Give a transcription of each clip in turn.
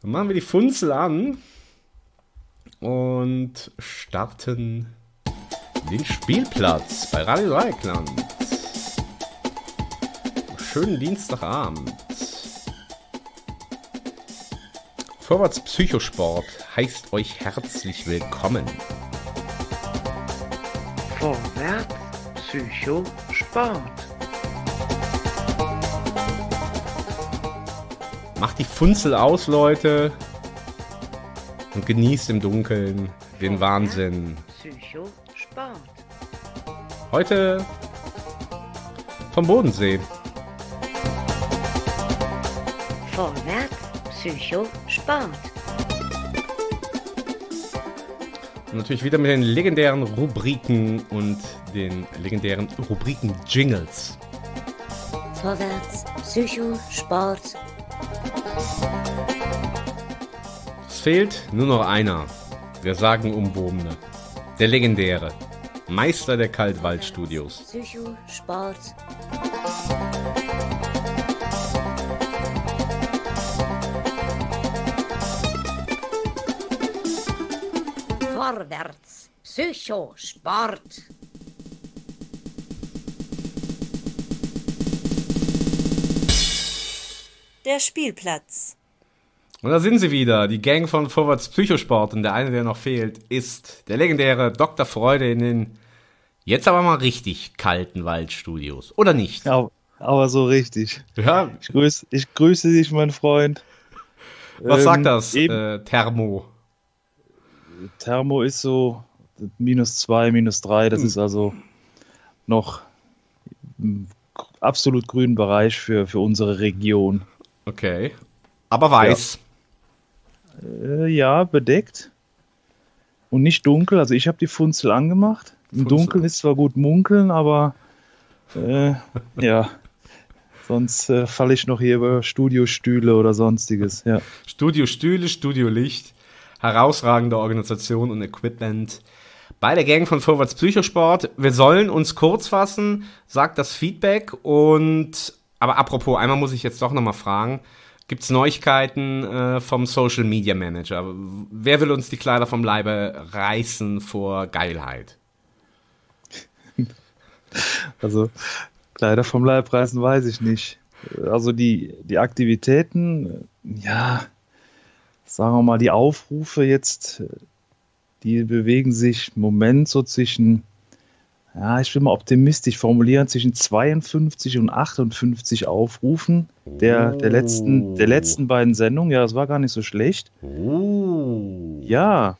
Dann machen wir die Funzel an und starten den Spielplatz bei Radio Dreieckland. Schönen Dienstagabend. Vorwärts Psychosport heißt euch herzlich willkommen. Vorwärts Psychosport. Macht die Funzel aus, Leute. Und genießt im Dunkeln den Wahnsinn. Psychosport. Heute vom Bodensee. Vorwärts Psychosport. Und natürlich wieder mit den legendären Rubriken und den legendären Rubriken-Jingles. Vorwärts, Psycho, Sport. Fehlt nur noch einer. Der sagenumwobene. Der legendäre. Meister der Kaltwaldstudios. Psycho, Sport. Vorwärts, Psycho, Sport. Der Spielplatz. Und da sind sie wieder, die Gang von Vorwärts Psychosport. Und der eine, der noch fehlt, ist der legendäre Dr. Freude in den jetzt aber mal richtig kalten Waldstudios. Oder nicht? Ja, aber so richtig. Ja, Ich grüße, ich grüße dich, mein Freund. was Ähm, sagt das eben. äh, Thermo? Thermo ist so minus zwei, minus drei. Das ist also noch im absolut grünen Bereich für, für unsere Region. Okay. Aber weiß. Äh, ja, bedeckt. Und nicht dunkel. Also ich habe die Funzel angemacht. Im Funzel. Dunkeln ist zwar gut munkeln, aber äh, ja. Sonst äh, falle ich noch hier über Studiostühle oder sonstiges. Ja. Studio Stühle, Studio Licht, herausragende Organisation und Equipment. Bei der Gang von Vorwärts Psychosport. Wir sollen uns kurz fassen, sagt das Feedback und aber apropos, einmal muss ich jetzt doch nochmal fragen. Gibt es Neuigkeiten äh, vom Social Media Manager? Wer will uns die Kleider vom Leibe reißen vor Geilheit? Also Kleider vom Leib reißen weiß ich nicht. Also die, die Aktivitäten, ja, sagen wir mal, die Aufrufe jetzt, die bewegen sich im Moment so zwischen, ja, ich will mal optimistisch formulieren, zwischen 52 und 58 Aufrufen der, der, letzten, der letzten beiden Sendungen. Ja, das war gar nicht so schlecht. Oh. Ja.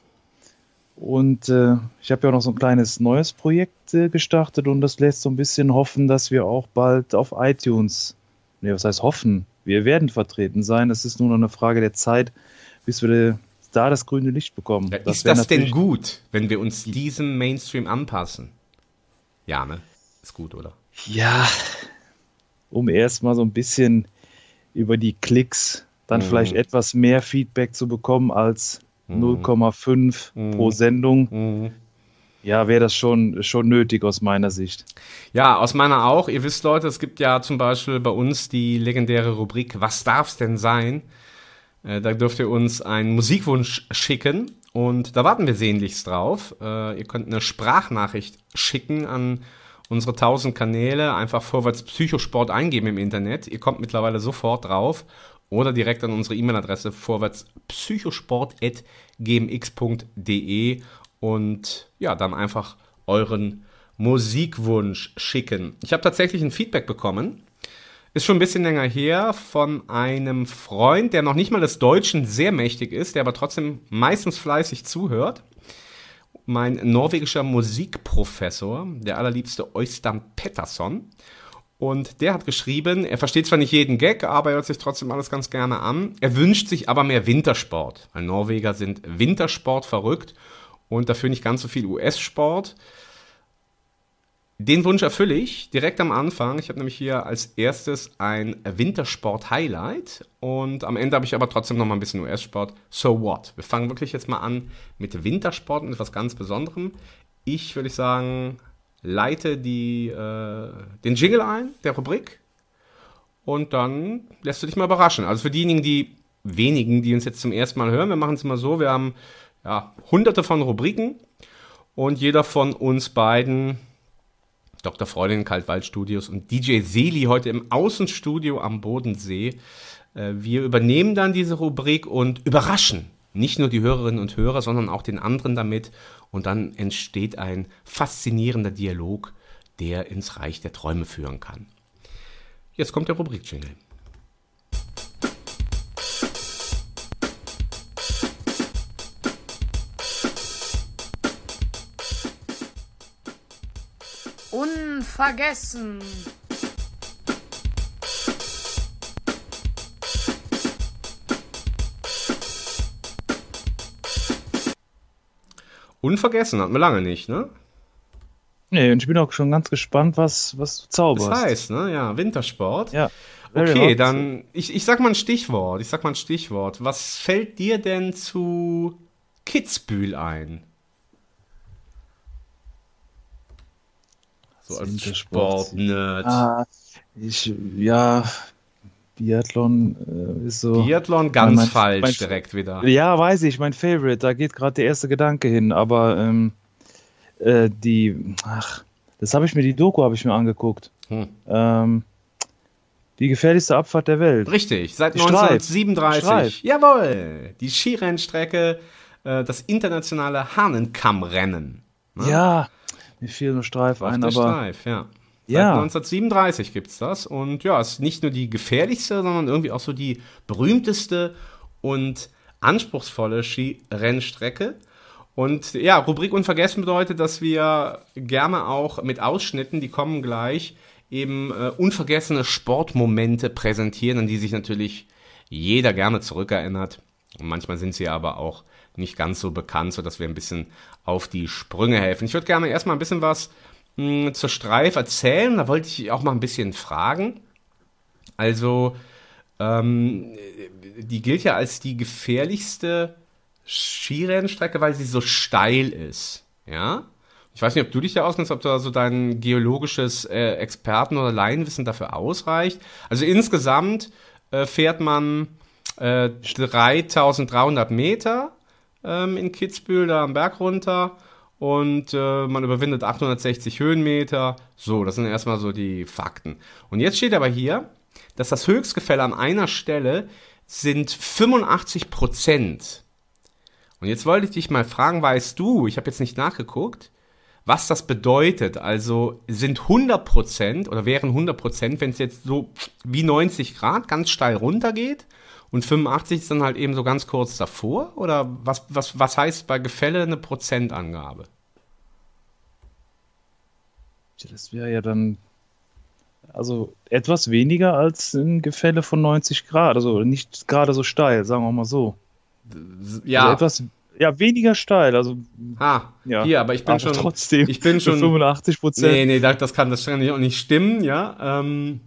Und äh, ich habe ja auch noch so ein kleines neues Projekt äh, gestartet und das lässt so ein bisschen hoffen, dass wir auch bald auf iTunes, nee, was heißt hoffen? Wir werden vertreten sein. Es ist nur noch eine Frage der Zeit, bis wir da das grüne Licht bekommen. Ja, ist wär das denn gut, wenn wir uns diesem Mainstream anpassen? Ja, ne? Ist gut, oder? Ja, um erstmal so ein bisschen über die Klicks dann Mhm. vielleicht etwas mehr Feedback zu bekommen als Mhm. 0,5 Mhm. pro Sendung. Mhm. Ja, wäre das schon, schon nötig aus meiner Sicht. Ja, aus meiner auch. Ihr wisst, Leute, es gibt ja zum Beispiel bei uns die legendäre Rubrik Was darf's denn sein? Äh, da dürft ihr uns einen Musikwunsch schicken und da warten wir sehnlichst drauf. Äh, ihr könnt eine Sprachnachricht schicken an unsere 1000 Kanäle, einfach vorwärts Psychosport eingeben im Internet. Ihr kommt mittlerweile sofort drauf oder direkt an unsere E-Mail-Adresse vorwärts psychosport.gmx.de und ja, dann einfach euren Musikwunsch schicken. Ich habe tatsächlich ein Feedback bekommen. Ist schon ein bisschen länger her von einem Freund, der noch nicht mal des Deutschen sehr mächtig ist, der aber trotzdem meistens fleißig zuhört. Mein norwegischer Musikprofessor, der allerliebste Øystein Pettersson. Und der hat geschrieben, er versteht zwar nicht jeden Gag, aber er hört sich trotzdem alles ganz gerne an. Er wünscht sich aber mehr Wintersport, weil Norweger sind Wintersport verrückt und dafür nicht ganz so viel US-Sport. Den Wunsch erfülle ich direkt am Anfang. Ich habe nämlich hier als erstes ein Wintersport-Highlight und am Ende habe ich aber trotzdem noch mal ein bisschen US-Sport. So what? Wir fangen wirklich jetzt mal an mit Wintersport und etwas ganz Besonderem. Ich würde sagen, leite die, äh, den Jingle ein, der Rubrik und dann lässt du dich mal überraschen. Also für diejenigen, die wenigen, die uns jetzt zum ersten Mal hören. Wir machen es immer so, wir haben ja, hunderte von Rubriken und jeder von uns beiden, Dr. Freundin Kaltwaldstudios und DJ Seli heute im Außenstudio am Bodensee, äh, wir übernehmen dann diese Rubrik und überraschen nicht nur die Hörerinnen und Hörer, sondern auch den anderen damit. Und dann entsteht ein faszinierender Dialog, der ins Reich der Träume führen kann. Jetzt kommt der Rubrik-Jingle. Unvergessen. Unvergessen hatten wir lange nicht, ne? Nee, und ich bin auch schon ganz gespannt, was, was du zauberst. Das heißt, ne? Ja, Wintersport. Ja. Okay, dann, ich, ich sag mal ein Stichwort. Ich sag mal ein Stichwort. Was fällt dir denn zu Kitzbühel ein? So als. Sportnerd. Ah, ich, ja, Biathlon äh, ist so. Biathlon ganz mein- falsch mein- direkt wieder. Ja, weiß ich, mein Favorite, da geht gerade der erste Gedanke hin, aber ähm, äh, die, ach, das habe ich mir, die Doku habe ich mir angeguckt. Hm. Ähm, die gefährlichste Abfahrt der Welt. Richtig, seit Die Streif. 1937. Streif. Jawohl, die Skirennstrecke, äh, das internationale Hahnenkammrennen. ne? Ja, mir fiel nur Streif ein, aber Streif, ja. Seit Ja. 1937 gibt's das und ja, es ist nicht nur die gefährlichste, sondern irgendwie auch so die berühmteste und anspruchsvolle Skirennstrecke. Und ja, Rubrik Unvergessen bedeutet, dass wir gerne auch mit Ausschnitten, die kommen gleich, eben äh, unvergessene Sportmomente präsentieren, an die sich natürlich jeder gerne zurückerinnert. Und manchmal sind sie aber auch nicht ganz so bekannt, sodass wir ein bisschen auf die Sprünge helfen. Ich würde gerne erstmal ein bisschen was mh, zur Streif erzählen. Da wollte ich auch mal ein bisschen fragen. Also, ähm, die gilt ja als die gefährlichste Skirennstrecke, weil sie so steil ist. Ja? Ich weiß nicht, ob du dich da auskennst, ob da so dein geologisches äh, Experten- oder Laienwissen dafür ausreicht. Also insgesamt äh, fährt man äh, 3300 Meter ähm, in Kitzbühel da am Berg runter und äh, man überwindet 860 Höhenmeter. So, das sind erstmal so die Fakten. Und jetzt steht aber hier, dass das Höchstgefälle an einer Stelle sind 85 Prozent. Und jetzt wollte ich dich mal fragen, weißt du, ich habe jetzt nicht nachgeguckt, was das bedeutet. Also sind 100 Prozent oder wären 100 Prozent, wenn es jetzt so wie 90 Grad ganz steil runtergeht und 85 ist dann halt eben so ganz kurz davor? Oder was, was, was heißt bei Gefälle eine Prozentangabe? Das wäre ja dann also etwas weniger als ein Gefälle von 90 Grad, also nicht gerade so steil, sagen wir mal so. Also Ja, etwas, ja, weniger steil, also ah, ja. hier, aber ich bin aber schon, trotzdem. ich bin schon, 85 Prozent. nee, nee, das, das kann das kann auch nicht stimmen, ja, ähm,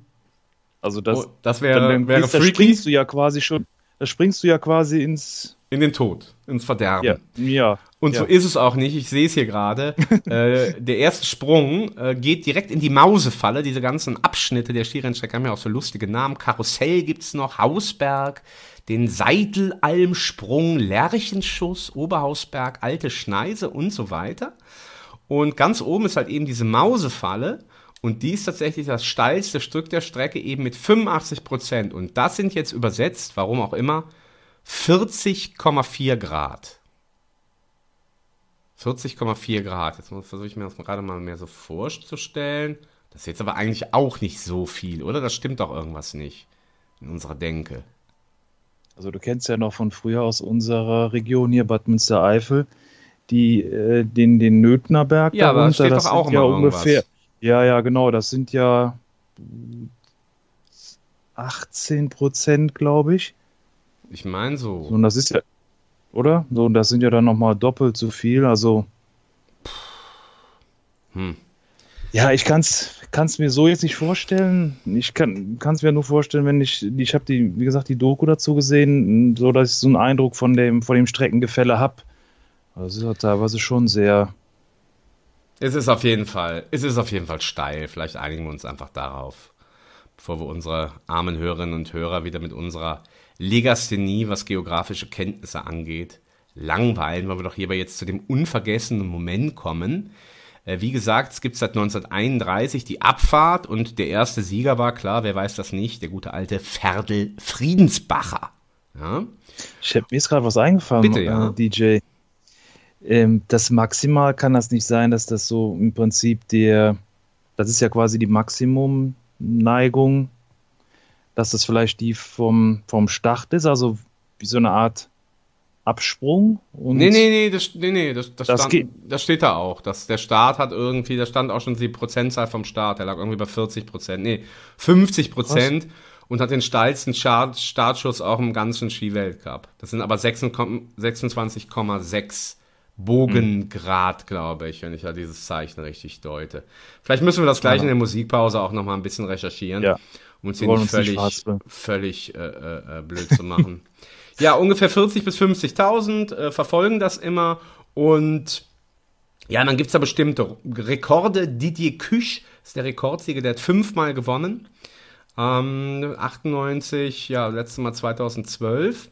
Also das, oh, das dann, wäre, dann, wäre da springst du ja quasi schon, da springst du ja quasi ins, in den Tod, ins Verderben. ja, ja. Und ja. so ist es auch nicht. Ich sehe es hier gerade. äh, der erste Sprung äh, geht direkt in die Mausefalle. Diese ganzen Abschnitte der Skirennstrecke haben ja auch so lustige Namen. Karussell gibt's noch, Hausberg, den Seidelalmsprung, Lerchenschuss, Oberhausberg, Alte Schneise und so weiter. Und ganz oben ist halt eben diese Mausefalle. Und die ist tatsächlich das steilste Stück der Strecke eben mit 85 Prozent. Und das sind jetzt übersetzt, warum auch immer, 40,4 Grad. 40,4 Grad. Jetzt versuche ich mir das gerade mal mehr so vorzustellen. Das ist jetzt aber eigentlich auch nicht so viel, oder? Das stimmt doch irgendwas nicht in unserer Denke. Also du kennst ja noch von früher aus unserer Region hier, Bad Münstereifel, die, äh, den, den Nötnerberg Ja, aber da steht das doch auch sind ja immer irgendwas. Ja, ja, genau, das sind ja 18 Prozent, glaube ich. Ich meine So, so. und das ist ja, oder? So, und das sind ja dann nochmal doppelt so viel, also. Hm. Ja, ich kann es mir so jetzt nicht vorstellen. Ich kann es mir nur vorstellen, wenn ich, ich habe die, wie gesagt, die Doku dazu gesehen, so dass ich so einen Eindruck von dem, von dem Streckengefälle habe. Also es ist ja teilweise schon sehr, Es ist auf jeden Fall, es ist auf jeden Fall steil. Vielleicht einigen wir uns einfach darauf, bevor wir unsere armen Hörerinnen und Hörer wieder mit unserer Legasthenie, was geografische Kenntnisse angeht, langweilen, weil wir doch hierbei jetzt zu dem unvergessenen Moment kommen. Äh, wie gesagt, es gibt seit 1931 die Abfahrt und der erste Sieger war, klar, wer weiß das nicht, der gute alte Ferdel Friedensbacher. Ja? Ich hab, mir ist gerade was eingefallen, Bitte, ja. äh, DJ. Ähm, das Maximal kann das nicht sein, dass das so im Prinzip der, das ist ja quasi die Maximumneigung, dass das vielleicht die vom, vom Start ist, also wie so eine Art Absprung. Und Nee, nee, nee, das, nee, nee, das, das, Das stand, das steht da auch. Dass der Start hat irgendwie, da stand auch schon die Prozentzahl vom Start, der lag irgendwie bei 40 Prozent, nee, 50 Prozent und hat den steilsten Start, Startschuss auch im ganzen Skiweltcup. Das sind aber 26 26,6 Bogengrad, glaube ich, wenn ich ja dieses Zeichen richtig deute. Vielleicht müssen wir das gleich in der Musikpause auch noch mal ein bisschen recherchieren, Ja. um uns hier nicht völlig, völlig äh, äh, äh, blöd zu machen. Ja, ungefähr 40 bis 50.000 äh, verfolgen das immer und ja, dann gibt's da bestimmte Rekorde. Didier Küch ist der Rekordsieger, der hat fünfmal gewonnen. Ähm, 98, ja, letztes Mal 2012.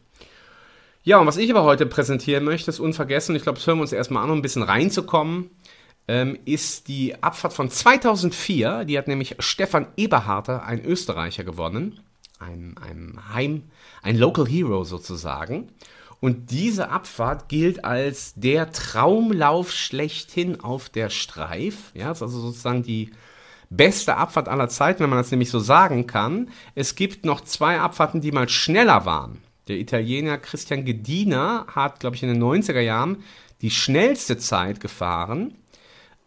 Ja, und was ich aber heute präsentieren möchte, ist unvergessen, ich glaube, das hören wir uns erstmal an, um ein bisschen reinzukommen, ähm, ist die Abfahrt von 2004. Die hat nämlich Stefan Eberharter, ein Österreicher, gewonnen. Ein, ein Heim, ein Local Hero sozusagen. Und diese Abfahrt gilt als der Traumlauf schlechthin auf der Streif. Ja, ist also sozusagen die beste Abfahrt aller Zeiten, wenn man das nämlich so sagen kann. Es gibt noch zwei Abfahrten, die mal schneller waren. Der Italiener Christian Gedina hat, glaube ich, in den 90er Jahren die schnellste Zeit gefahren.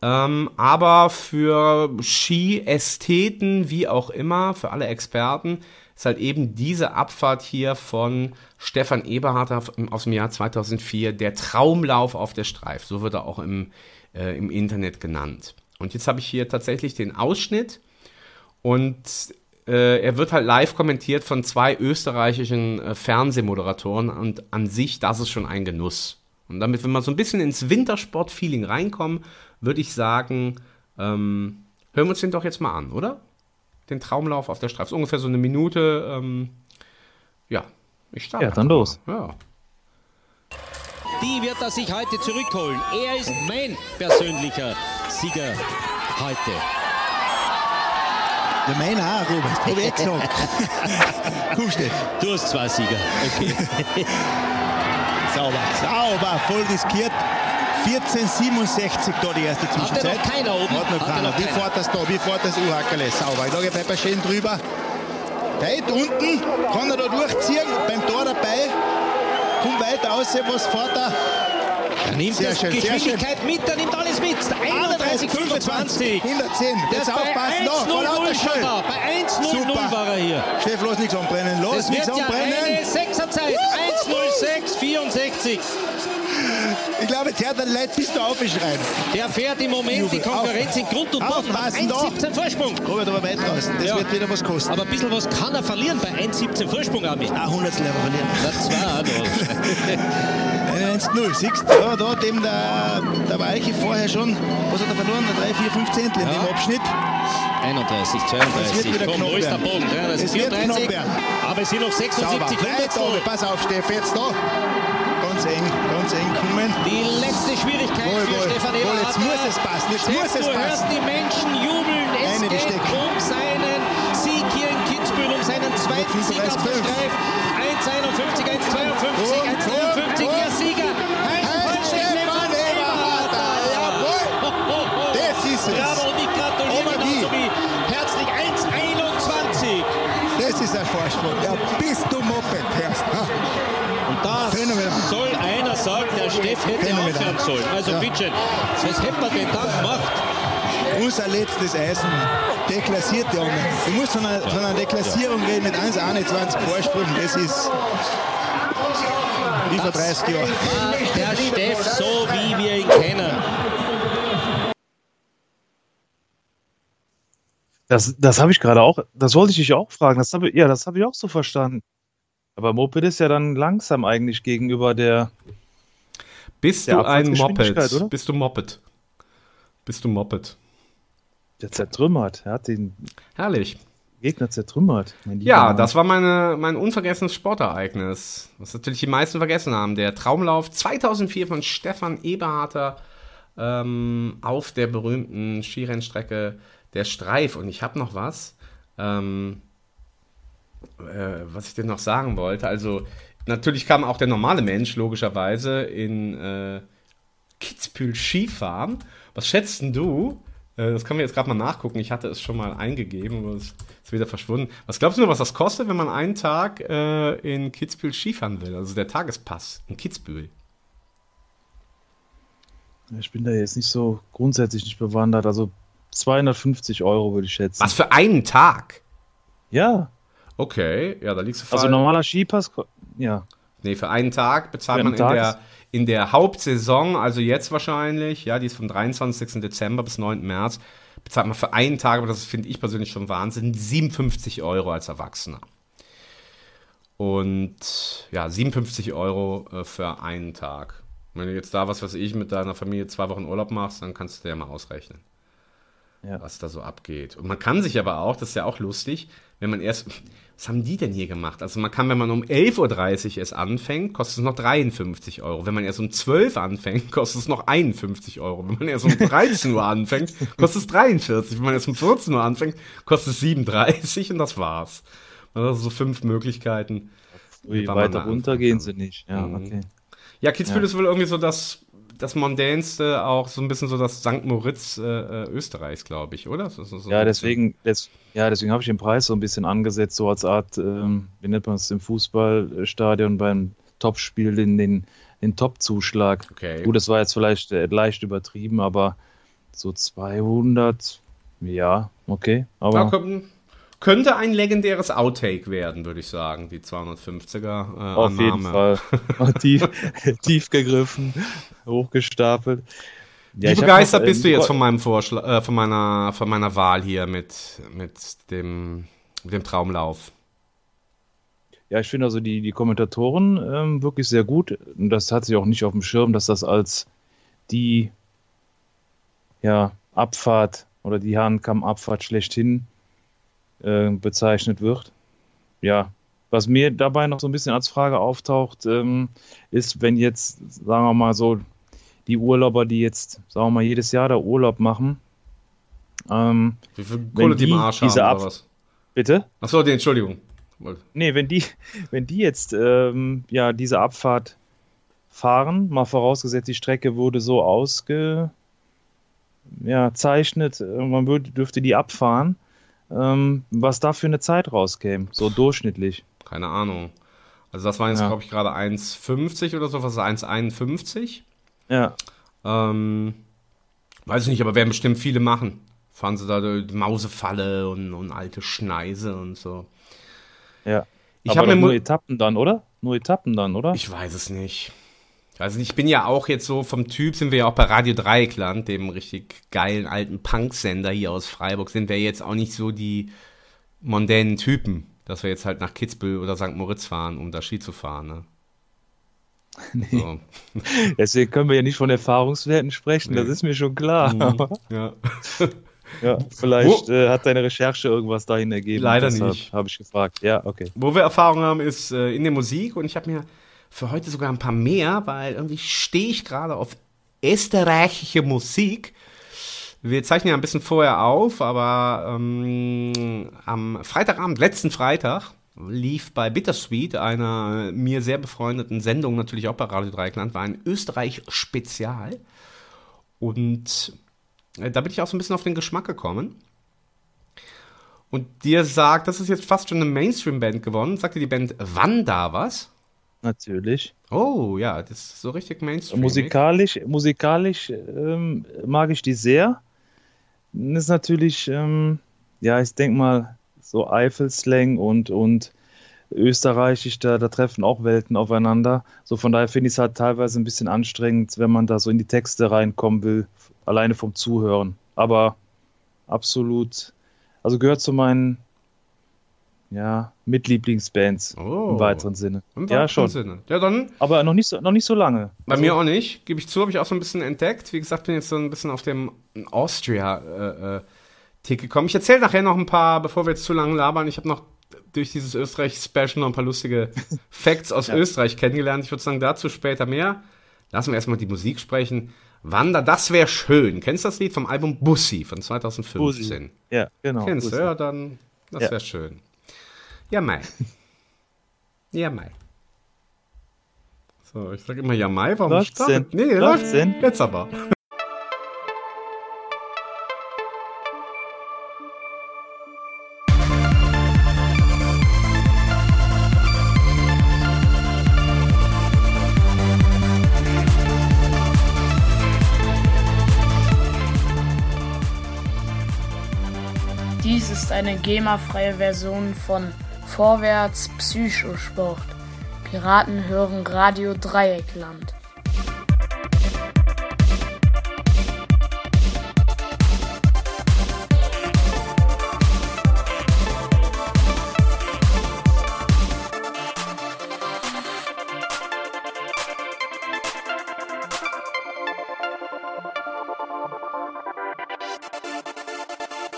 Ähm, aber für Ski-Ästheten, wie auch immer, für alle Experten, ist halt eben diese Abfahrt hier von Stefan Eberhardt aus dem Jahr 2004 der Traumlauf auf der Streif. So wird er auch im, äh, im Internet genannt. Und jetzt habe ich hier tatsächlich den Ausschnitt und äh, er wird halt live kommentiert von zwei österreichischen äh, Fernsehmoderatoren und an sich, das ist schon ein Genuss. Und damit, wenn wir so ein bisschen ins Wintersport-Feeling reinkommen, würde ich sagen, ähm, hören wir uns den doch jetzt mal an, oder? Den Traumlauf auf der Straße. Ist ungefähr so eine Minute. Ähm, ja, ich starte. Ja, dann los. Ja. Die wird er sich heute zurückholen. Er ist mein persönlicher Sieger heute. Der meiner auch, Robert. Hab ich gesagt. Komm, Steff. Du hast zwei Sieger. Okay. Sauber. Sauber. Voll riskiert. 14,67 da die erste Zwischenzeit. noch keiner oben? Hat noch keiner. noch Wie keiner. fährt das da? Wie fährt das Uhackerle? Sauber. Ich lage bei schön drüber. Weit unten. Kann er da durchziehen. Beim Tor dabei. Kommt weiter aus. Was fährt er? Er nimmt Sehr schön, sehr Geschwindigkeit mit, er nimmt alles mit. 31, 25. 110. Der Jetzt ist bei aufpassen. Da. Voll 1-0-0 lauter schon schön. da. Bei 1-0-0 Super. war er hier. Steff, los nichts anbrennen. Los Das nichts wird ja anbrennen. eine Sechserzeit. 1-0-6, 64. Ich glaube, jetzt hört der Leute bis da aufschreien. Der fährt im Moment die Jubel. Konkurrenz in Grund und Boden. Hat Aufpassen da. 1,17 Vorsprung. Robert, aber weit draußen. Das Ja. wird wieder was kosten. Aber ein bisschen was kann er verlieren bei 1,17 Vorsprung, Ami. Ein Hundertstel verlieren. Das war auch noch. 1-0. Siehst du, ja, da, dem der, der Weiche vorher schon, was hat er verloren? 3, 4, 5 Zehntel ja. im Abschnitt. 31, 32, komm, wo ist der Bogen? Ja, das es 34, aber es sind noch 76 Hundertstel. Pass auf, Steff, jetzt da. Ganz eng, ganz eng kommen. Die letzte Schwierigkeit wohl, für wohl, Stefan Eberhardt. Jetzt muss es passen, jetzt Steff, muss es du passen. hörst die Menschen jubeln, es Eine geht Besteck. um seinen Sieg hier in Kitzbühel, um seinen zweiten Sieg auf der Streif. 1,51, 1,52, 1,53. Bist du Moped. Ha. Und da Phänomenal. soll einer sagen, der Steff hätte Phänomenal. aufhören sollen. Also Ja. bitte, was hätte man denn da gemacht? Unser letztes Eisen. Deklassiert die anderen. Du musst von einer, von einer Deklassierung reden mit 1,21 Vorsprung. Das ist wie vor 30 Jahren. Der Steff so, wie wir ihn kennen. Das, das habe ich gerade auch, das wollte ich dich auch fragen. Das habe, ja, das habe ich auch so verstanden. Aber Moped ist ja dann langsam eigentlich gegenüber der. Bist Der du ein Moped? oder? Bist du Moped? Bist du Moped? der zertrümmert. Er hat den. Herrlich. Gegner zertrümmert. Ja, Mann. das war meine, mein unvergessenes Sportereignis. Was natürlich die meisten vergessen haben. Der Traumlauf 2004 von Stefan Eberharter ähm, auf der berühmten Skirennstrecke der Streif. Und ich habe noch was, ähm, äh, was ich dir noch sagen wollte. Also natürlich kam auch der normale Mensch logischerweise in äh, Kitzbühel Skifahren. Was schätzt denn du? Äh, Das können wir jetzt gerade mal nachgucken. Ich hatte es schon mal eingegeben, aber es ist wieder verschwunden. Was glaubst du, was das kostet, wenn man einen Tag äh, in Kitzbühel Skifahren will? Also der Tagespass in Kitzbühel. Ich bin da jetzt nicht so grundsätzlich nicht bewandert. Also 250 Euro würde ich schätzen. Was für einen Tag? Ja, Okay, ja, da liegst du also falsch. normaler Skipass, ja. Nee, für einen Tag bezahlt Für man in Tag der, in der Hauptsaison, also jetzt wahrscheinlich, ja, die ist vom 23. Dezember bis 9. März, bezahlt man für einen Tag, aber das finde ich persönlich schon Wahnsinn, 57 Euro als Erwachsener. Und ja, 57 Euro äh, für einen Tag. Wenn du jetzt da, was weiß ich, mit deiner Familie zwei Wochen Urlaub machst, dann kannst du dir ja mal ausrechnen, Ja. was da so abgeht. Und man kann sich aber auch, das ist ja auch lustig, wenn man erst, was haben die denn hier gemacht? Also man kann, wenn man um 11.30 Uhr es anfängt, kostet es noch 53 Euro. Wenn man erst um 12 Uhr anfängt, kostet es noch 51 Euro. Wenn man erst um 13 Uhr anfängt, kostet es 43. Wenn man erst um 14 Uhr anfängt, kostet es 37 und das war's. Also so fünf Möglichkeiten. Ui, weiter runter gehen sie nicht. Ja, Mhm. okay. Ja, Kitzbühel Ja. ist wohl irgendwie so das, das mondänste, auch so ein bisschen so das St. Moritz äh, äh, Österreichs, glaube ich, oder? Ist so Ja, deswegen, des, ja, deswegen habe ich den Preis so ein bisschen angesetzt, so als Art, ähm, wie nennt man es im Fußballstadion beim Topspiel, den, den, den Top-Zuschlag. Okay. Gut, das war jetzt vielleicht äh, leicht übertrieben, aber so 200, ja, okay. Aber Ja, könnte, könnte ein legendäres Outtake werden, würde ich sagen, die 250er. Äh, auf jeden Annahme. Fall tief, tief gegriffen, hochgestapelt. Ja, Wie begeistert noch, äh, bist du jetzt von meinem Vorschlag, äh, von meiner, von meiner Wahl hier mit, mit dem, mit dem Traumlauf? Ja, ich finde also die, die Kommentatoren ähm, wirklich sehr gut. Und das hat sich auch nicht auf dem Schirm, dass das als die ja, Abfahrt oder die Hahnkamm-Abfahrt schlechthin äh, bezeichnet wird. Ja, was mir dabei noch so ein bisschen als Frage auftaucht, ähm, ist, wenn jetzt, sagen wir mal so, die Urlauber, die jetzt, sagen wir mal, jedes Jahr da Urlaub machen, ähm, Wie viel Kohle die im Arsch haben diese oder was? bitte? Achso, die Entschuldigung. Nee, wenn die, wenn die jetzt ähm, ja diese Abfahrt fahren, mal vorausgesetzt, die Strecke wurde so ausge ja, äh, man würde, dürfte die abfahren, ähm, was da für eine Zeit rauskäme, so durchschnittlich. Keine Ahnung. Also das waren jetzt, Ja. glaube ich, gerade 1,50 oder so, was ist 1,51? Ja, Ähm, weiß ich nicht, aber werden bestimmt viele machen. Fahren sie da die Mausefalle und, und alte Schneise und so. ja. Ich Aber mir nur Etappen dann, oder? Nur Etappen dann, oder? Ich weiß es nicht. Also ich bin ja auch jetzt so, vom Typ sind wir ja auch bei Radio Dreieckland, dem richtig geilen alten Punksender hier aus Freiburg, sind wir jetzt auch nicht so die mondänen Typen, dass wir jetzt halt nach Kitzbühel oder St. Moritz fahren, um da Ski zu fahren. Ne? So. Deswegen können wir ja nicht von Erfahrungswerten sprechen, das Nee. ist mir schon klar. Mhm. Ja. ja, vielleicht äh, hat deine Recherche irgendwas dahin ergeben. Leider nicht. Habe ich gefragt. Ja, okay. Wo wir Erfahrung haben, ist äh, in der Musik und ich habe mir für heute sogar ein paar mehr, weil irgendwie stehe ich gerade auf österreichische Musik. Wir zeichnen ja ein bisschen vorher auf, aber ähm, am Freitagabend, letzten Freitag, lief bei Bittersweet, einer mir sehr befreundeten Sendung, natürlich auch bei Radio Dreieckland, war ein Österreich-Spezial. Und äh, da bin ich auch so ein bisschen auf den Geschmack gekommen. Und dir sagt, das ist jetzt fast schon eine Mainstream-Band geworden. Sagt dir die Band Wanda was? Natürlich. Oh, ja, das ist so richtig Mainstream. Musikalisch, musikalisch ähm, mag ich die sehr. Das ist natürlich, ähm, ja, ich denke mal, so Eifelslang und, und Österreichisch, da, da treffen auch Welten aufeinander. So von daher finde ich es halt teilweise ein bisschen anstrengend, wenn man da so in die Texte reinkommen will, alleine vom Zuhören. Aber absolut, also gehört zu meinen, ja, Mitlieblingsbands Oh. im weiteren Sinne. Im ja, schon. Sinne. Ja, dann Aber noch nicht so, noch nicht so lange. bei Also- mir auch nicht. Gebe ich zu, habe ich auch so ein bisschen entdeckt. Wie gesagt, bin jetzt so ein bisschen auf dem Austria äh, äh, gekommen. Ich erzähle nachher noch ein paar, bevor wir jetzt zu lange labern. Ich habe noch durch dieses Österreich-Special noch ein paar lustige Facts aus Österreich kennengelernt. Ich würde sagen, dazu später mehr. Lassen wir erstmal die Musik sprechen. Wander, das wäre schön. Kennst du das Lied vom Album Bussi von 2015? Bussi. Ja, genau. Kennst du? Ja, dann, das Ja. wäre schön. Ja, Mai. Ja, Mai. So, ich sag immer ja, Mai. Warum Läuft's startet? denn? Nee, Läuft's läuft denn? Jetzt aber. Dies ist eine GEMA-freie Version von Vorwärts Psychosport. Piraten hören Radio Dreieckland.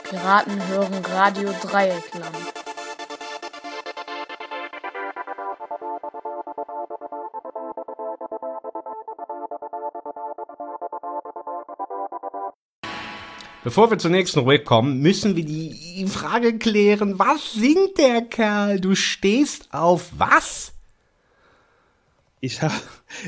Piraten hören Radio Dreieckland. Bevor wir zur nächsten Rubrik kommen, müssen wir die Frage klären, was singt der Kerl? Du stehst auf was? Ich hab,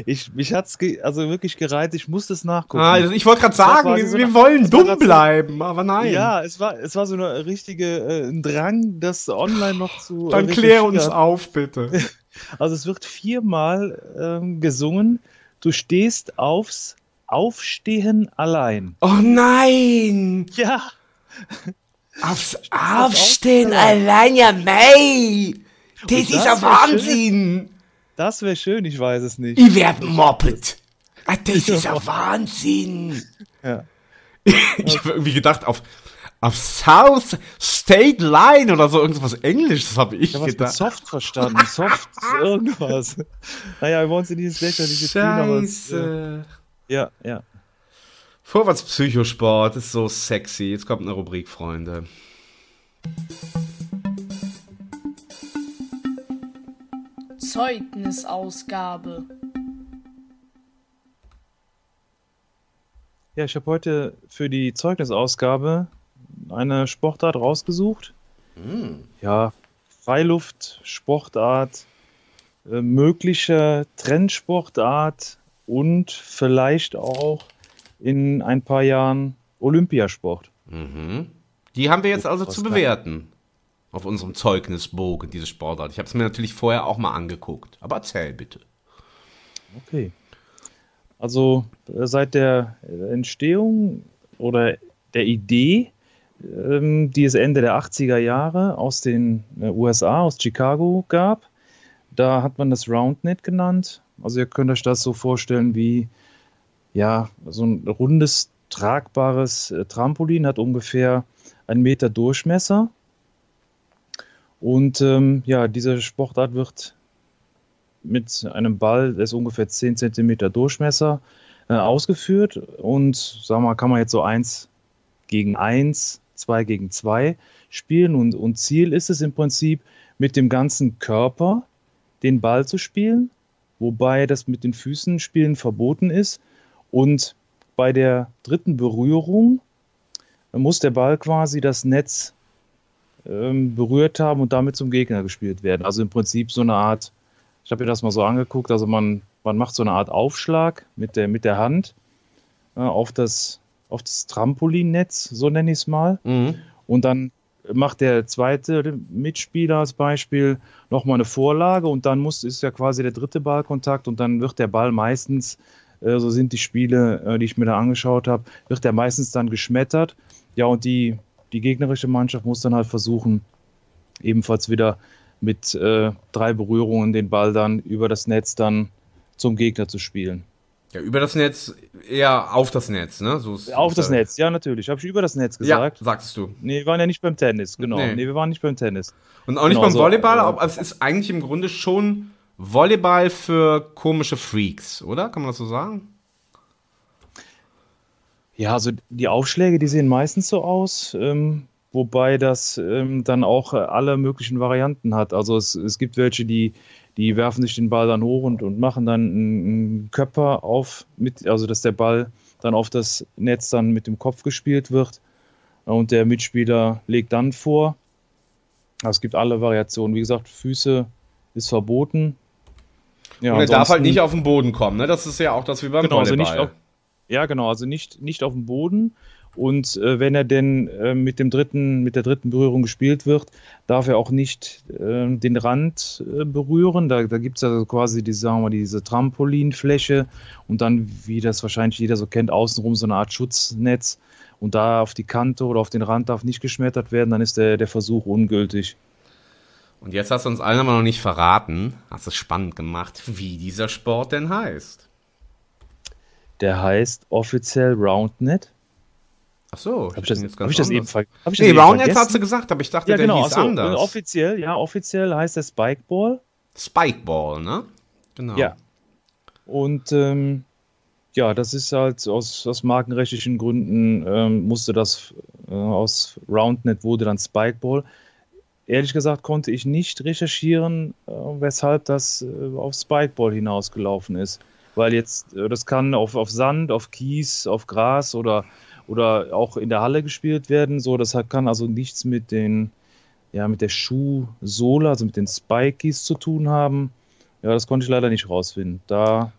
ich, mich hat's ge also wirklich gereizt, ich musste es nachgucken. Ah, ich wollte gerade sagen, quasi so wir wollen dumm so- bleiben, aber nein. Ja, es war, es war so eine richtige äh, ein Drang, das online noch zu. Dann klär uns recherchieren. auf, bitte. Also es wird viermal ähm, gesungen. Du stehst aufs Aufstehen allein. Oh nein! Ja, Aufs Aufstehen allein, ja, mei! Das ist ja Wahnsinn. das wäre schön, ich weiß es nicht. Ich werd moppet. Ah, Das ist ja Wahnsinn. Ja. Ich habe irgendwie gedacht, auf, auf South State Line oder so, irgendwas Englisches habe ich Ich habe was gedacht. Soft verstanden. Soft irgendwas. Naja, wir wollen uns in dieses lächerliche ziehen, aber es, äh, Scheiße. Ja, ja. Vorwärts Psychosport ist so sexy. Jetzt kommt eine Rubrik, Freunde. Zeugnisausgabe. Ja, ich habe heute für die Zeugnisausgabe eine Sportart rausgesucht. Ja, Freiluft, Sportart, äh, mögliche Trendsportart und vielleicht auch in ein paar Jahren Olympiasport. Die haben wir jetzt also zu bewerten. Auf unserem Zeugnisbogen, diese Sportart. Ich habe es mir natürlich vorher auch mal angeguckt. Aber erzähl bitte. Okay. Also äh, seit der äh, Entstehung oder der Idee, ähm, die es Ende der 80er Jahre aus den äh, USA, aus Chicago gab, da hat man das Roundnet genannt. Also ihr könnt euch das so vorstellen wie ja, so ein rundes, tragbares äh, Trampolin, hat ungefähr einen Meter Durchmesser. Und ähm, ja, diese Sportart wird mit einem Ball, der ist ungefähr 10 cm Durchmesser, äh, ausgeführt. Und sagen wir mal, kann man jetzt so 1 gegen 1, 2 gegen 2 spielen. Und, und Ziel ist es im Prinzip, mit dem ganzen Körper den Ball zu spielen, wobei das mit den Füßen spielen verboten ist. Und bei der dritten Berührung muss der Ball quasi das Netz ähm, berührt haben und damit zum Gegner gespielt werden. Also im Prinzip so eine Art, ich habe mir das mal so angeguckt, also man, man macht so eine Art Aufschlag mit der, mit der Hand äh, auf, das, auf das Trampolinnetz, so nenne ich es mal. Und dann macht der zweite Mitspieler als Beispiel nochmal eine Vorlage und dann muss, ist ja quasi der dritte Ballkontakt und dann wird der Ball meistens, äh, so sind die Spiele, äh, die ich mir da angeschaut habe, wird der meistens dann geschmettert. Ja, und die, die gegnerische Mannschaft muss dann halt versuchen, ebenfalls wieder mit äh, drei Berührungen den Ball dann über das Netz dann zum Gegner zu spielen. Ja, über das Netz, eher auf das Netz, ne? So ist- Auf das Netz, ja natürlich. Habe ich über das Netz Ja, gesagt? sagst du. Nee, wir waren ja nicht beim Tennis, genau. Nee. Nee, wir waren nicht beim Tennis. Und auch nicht Genau, beim so, Volleyball, äh, aber es ist eigentlich im Grunde schon Volleyball für komische Freaks, oder? Kann man das so sagen? Ja, also die Aufschläge, die sehen meistens so aus, ähm, wobei das ähm, dann auch alle möglichen Varianten hat. Also es, es gibt welche, die, die werfen sich den Ball dann hoch und, und machen dann einen, Körper auf, mit, also dass der Ball dann auf das Netz dann mit dem Kopf gespielt wird und der Mitspieler legt dann vor. Also es gibt alle Variationen. Wie gesagt, Füße ist verboten. Ja, und er darf halt nicht auf den Boden kommen, ne? Das ist ja auch das wie beim genau, also Volleyball. nicht auf, ja, genau, also nicht, nicht auf dem Boden. Und äh, wenn er denn äh, mit dem dritten, mit der dritten Berührung gespielt wird, darf er auch nicht äh, den Rand äh, berühren. Da, da gibt es also quasi diese, sagen wir, diese Trampolinfläche und dann, wie das wahrscheinlich jeder so kennt, außenrum so eine Art Schutznetz. Und da auf die Kante oder auf den Rand darf nicht geschmettert werden, dann ist der, der Versuch ungültig. Und jetzt hast du uns allen aber noch nicht verraten, hast es spannend gemacht, wie dieser Sport denn heißt. Der heißt offiziell Roundnet. Ach so, Habe ich das, jetzt hab ich das eben, ver hab ich das Nee, vergessen? hast du gesagt, aber ich dachte, Ja, der genau. hieß Achso, anders. offiziell, ja, offiziell heißt der Spikeball. Spikeball, ne? Genau. Ja. Und ähm, ja, das ist halt aus, aus markenrechtlichen Gründen ähm, musste das äh, aus Roundnet wurde dann Spikeball. Ehrlich gesagt konnte ich nicht recherchieren, äh, weshalb das äh, auf Spikeball hinausgelaufen ist. Weil jetzt, äh, das kann auf, auf Sand, auf Kies, auf Gras oder, oder auch in der Halle gespielt werden. So, das kann also nichts mit den, ja, mit der Schuhsohle, also mit den Spikies zu tun haben. Ja, das konnte ich leider nicht rausfinden. Da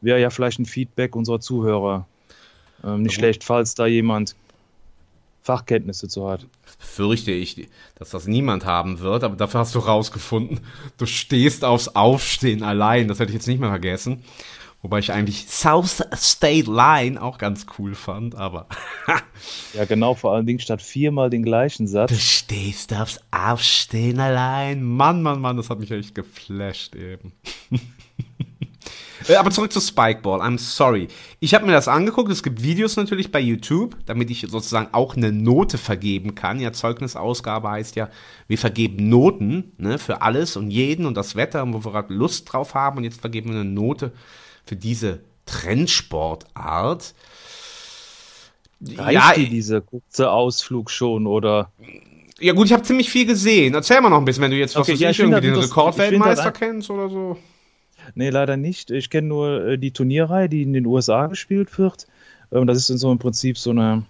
wäre ja vielleicht ein Feedback unserer Zuhörer ähm, nicht schlecht, falls da jemand Fachkenntnisse zu hat. Fürchte ich, dass das niemand haben wird, aber dafür hast du rausgefunden, du stehst aufs Aufstehen allein. Das hätte ich jetzt nicht mehr vergessen. Wobei ich eigentlich South State Line auch ganz cool fand, aber Ja, genau, vor allen Dingen statt viermal den gleichen du Satz. stehst aufs Aufstehen allein. Mann, Mann, Mann, das hat mich echt geflasht eben. Äh, Aber zurück zu Spikeball. I'm sorry. Ich habe mir das angeguckt. Es gibt Videos natürlich bei YouTube, damit ich sozusagen auch eine Note vergeben kann. Ja, Zeugnisausgabe heißt ja, wir vergeben Noten ne, für alles und jeden und das Wetter, wo wir gerade Lust drauf haben. Und jetzt vergeben wir eine Note für diese Trendsportart. Reicht Ja, dir dieser kurze Ausflug schon oder? ja gut, ich habe ziemlich viel gesehen. Erzähl mal noch ein bisschen, wenn du jetzt was Okay, weiß ja, ich, irgendwie den Rekordweltmeister kennst oder so. Nee, leider nicht. Ich kenne nur äh, die Turnierreihe, die in den USA gespielt wird. Ähm, das ist so im Prinzip so eine,